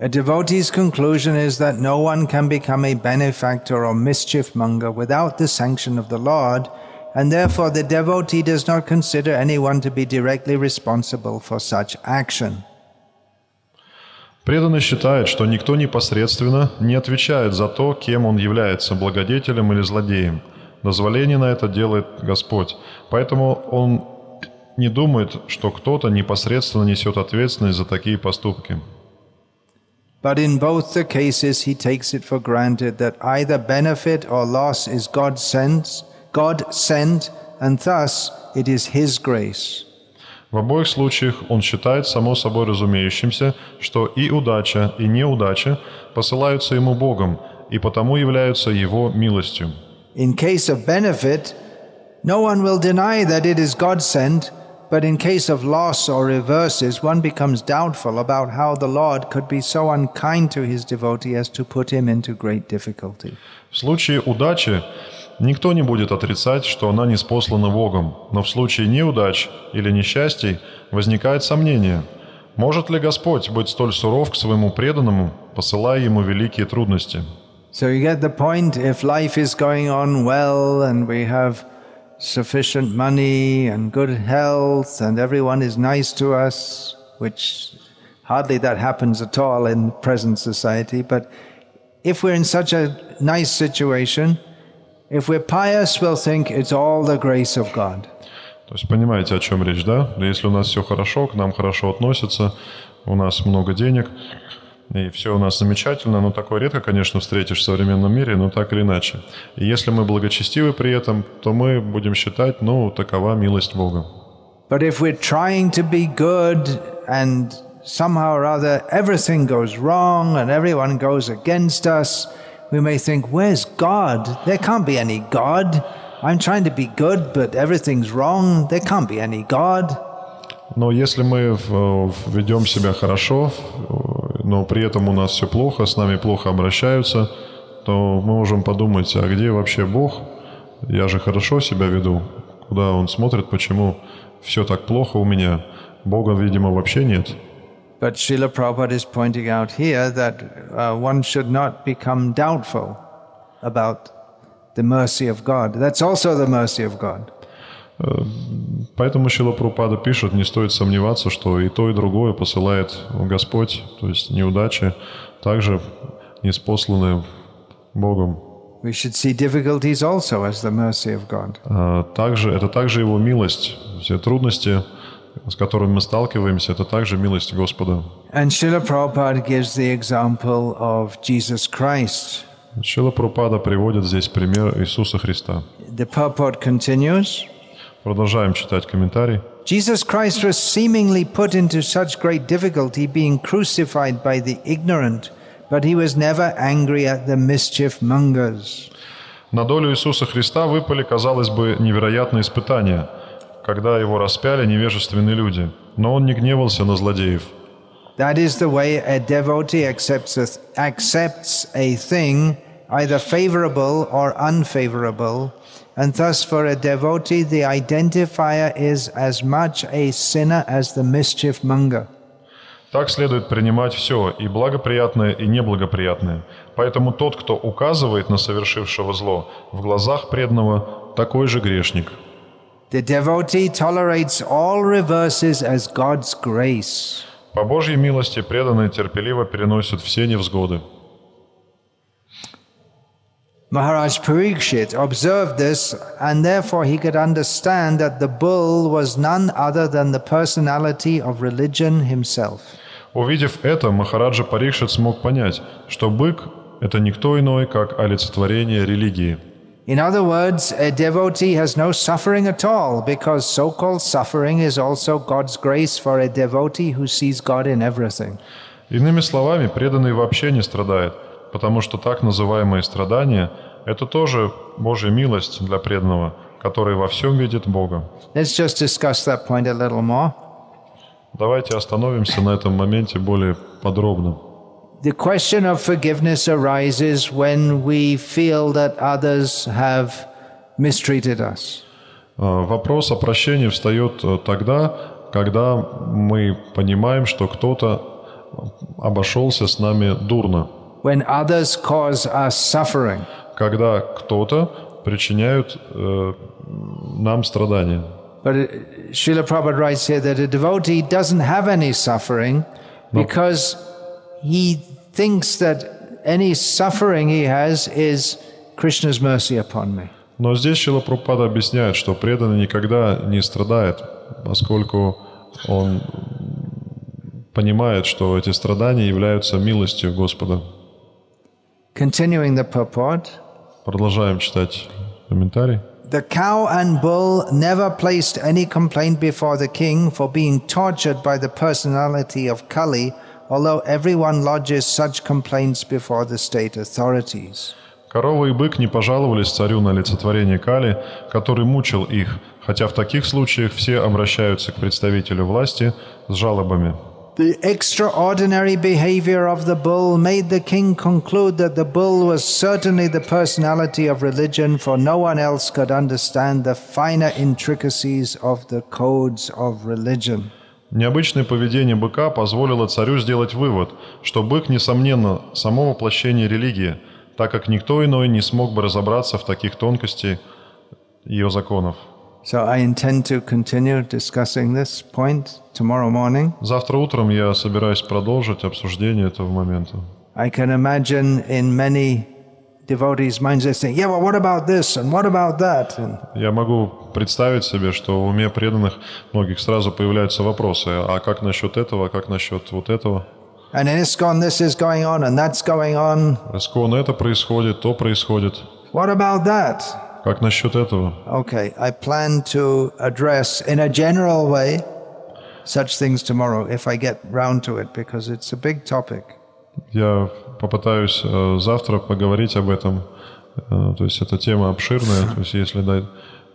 A devotee's conclusion is that no one can become a benefactor or mischief monger without the sanction of the Lord, and therefore the devotee does not consider anyone to be directly responsible for such action. Преданный считает, что никто непосредственно не отвечает за то, кем он является, благодетелем или злодеем. Дозволение на это делает Господь. Поэтому он не думает, что кто-то непосредственно несет ответственность за такие поступки. But in both the cases, he takes it for granted that either benefit or loss is God sent, God sent, and thus it is His grace. В обоих случаях он считает само собой разумеющимся, что и удача, и неудача посылаются ему Богом, и потому являются его милостью. In case of benefit, no one will deny that it is God sent, but in case of loss or reverses, one becomes doubtful about how the Lord could be so unkind to his devotee as to put him into great difficulty. В случае удачи никто не будет отрицать, что она не спослана Богом, но в случае неудач или несчастий возникает сомнение, может ли Господь быть столь суров к своему преданному, посылая ему великие трудности. So you get the point. If life is going on well and we have sufficient money and good health and everyone is nice to us, which hardly that happens at all in present society, but if we're in such a nice situation, if we're pious, we'll think it's all the grace of God. То есть понимаете, о чем речь, да? Да Если у нас все хорошо, к нам хорошо относятся, у нас много денег, и все у нас замечательно, но такое редко, конечно, встретишь в современном мире, но так или иначе. И если мы благочестивы при этом, то мы будем считать, ну, такова милость Бога. But if we're trying to be good and somehow or other everything goes wrong and everyone goes against us, we may think, Where's God? There can't be any God. I'm trying to be good, but everything's wrong. There can't be any God. Но если мы ведем себя хорошо, но при этом у нас все плохо, с нами плохо обращаются, то мы можем подумать, а где вообще Бог? Я же хорошо себя веду. Куда Он смотрит, почему все так плохо у меня? Бога, видимо, вообще нет. But Srila Prabhupada is pointing out here that uh, one should not become doubtful about the mercy of God. That's also the mercy of God. Поэтому Шила Прупада пишет, не стоит сомневаться, что и то, и другое посылает Господь, то есть неудачи, также неспосланы Богом. We should see difficulties also as the mercy of God. А Также, это также Его милость. Все трудности, с которыми мы сталкиваемся, это также милость Господа. And Srila Prabhupada gives the example of Jesus Christ. Шила Прупада приводит здесь пример Иисуса Христа. The purport continues Продолжаем читать комментарий. Jesus Christ was seemingly put into such great difficulty being crucified by the ignorant, but he was never angry at the mischief mongers. На долю Иисуса Христа выпали, казалось бы, невероятные испытания, когда его распяли невежественные люди. Но он не гневался на злодеев. That is the way a devotee accepts a, accepts a thing, either favorable or unfavorable, and thus for a devotee the identifier is as much a sinner as the mischief monger. Так следует принимать все, и благоприятное, и неблагоприятное. Поэтому тот, кто указывает на совершившего зло, в глазах преданного такой же грешник. The devotee tolerates all reverses as God's grace. По Божьей милости преданные терпеливо переносят все невзгоды. Maharaj Parikshit observed this, and therefore he could understand that the bull was none other than the personality of religion himself. Увидев это, Махараджа Парикшит смог понять, что бык – это никто иной, как олицетворение религии. In other words, a devotee has no suffering at all because so called suffering is also God's grace for a devotee who sees God in everything. Иными словами, преданный вообще не страдает, потому что так называемые страдания – это тоже Божья милость для преданного, который во всем видит Бога. Let's just discuss that point a little more. Давайте остановимся на этом моменте более подробно. The question of forgiveness arises when we feel that others have mistreated us. А, Вопрос о прощении встает э, тогда, когда мы понимаем, что кто-то обошелся с нами дурно, When others cause us suffering. когда кто-то причиняет э, нам страдания. But uh, Srila Prabhupada writes here that a devotee doesn't have any suffering because he thinks that any suffering he has is Krishna's mercy upon me. Но здесь Шила Прабхупада объясняет, что преданный никогда не страдает, поскольку он понимает, что эти страдания являются милостью Господа. Continuing the purport, Продолжаем читать комментарий. the cow and bull never placed any complaint before the king for being tortured by the personality of Kali, although everyone lodges such complaints before the state authorities. Корова и бык не пожаловались царю на олицетворение Кали, который мучил их, хотя в таких случаях все обращаются к представителю власти с жалобами. The extraordinary behavior of the bull made the king conclude that the bull was certainly the personality of religion, for no one else could understand the finer intricacies of the codes of religion. Необычное поведение быка позволило царю сделать вывод, что бык, несомненно, само воплощение религии, так как никто иной не смог бы разобраться в таких тонкостях ее законов. So I intend to continue discussing this point tomorrow morning. Завтра утром я собираюсь продолжить обсуждение этого момента. I can imagine in many devotees' minds they think, yeah, well, what about this and what about that? And Я могу представить себе, что в уме преданных многих сразу появляются вопросы, а как насчет этого, а как насчет вот этого? And in ISKCON, this is going on and that's going on. Эскон это происходит, то происходит. What about that? Как насчет этого? Okay, I plan to address in a general way such things tomorrow if I get round to it because it's a big topic. Я попытаюсь э, завтра поговорить об этом. Э, То есть эта тема обширная. То есть если дой-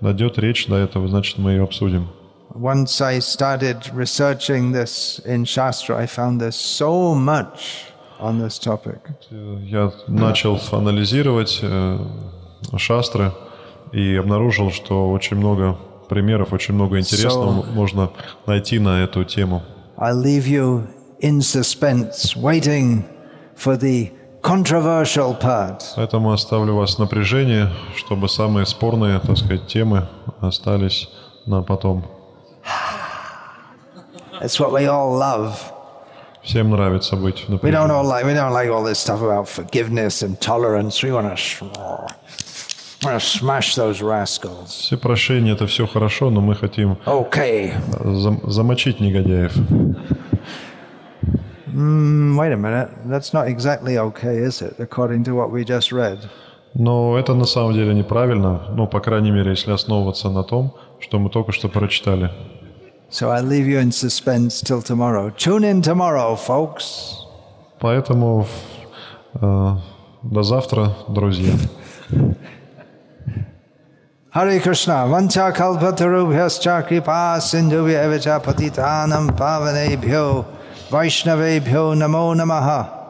дойдет речь до этого, значит мы ее обсудим. Once I started researching this in Shastra, I found there's so much on this topic. Э, Я начал анализировать э, шастры и обнаружил, что очень много примеров, очень много интересного можно найти на эту тему. I'll leave you in suspense, waiting for the controversial part. Поэтому оставлю вас в напряжении, чтобы самые спорные, так сказать, темы остались на потом. That's what we all love. Всем нравится быть в We don't напряжении. all like we don't like all this stuff about forgiveness and tolerance. We want to, Все прощения это все хорошо, но мы хотим Okay. зам- замочить негодяев. Mm, wait a minute. That's not exactly okay, is it? According to what we just read. Но это на самом деле неправильно, ну, по крайней мере, если основываться на том, что мы только что прочитали. So I leave you in suspense till tomorrow. Tune in tomorrow, folks. Поэтому э, до завтра, друзья. Hare Krishna, Vancha Kalpatarubhyascha Kripa Sindhu Evacha Patitanam Pavanebhyo Vaishnavebhyo Namo Namaha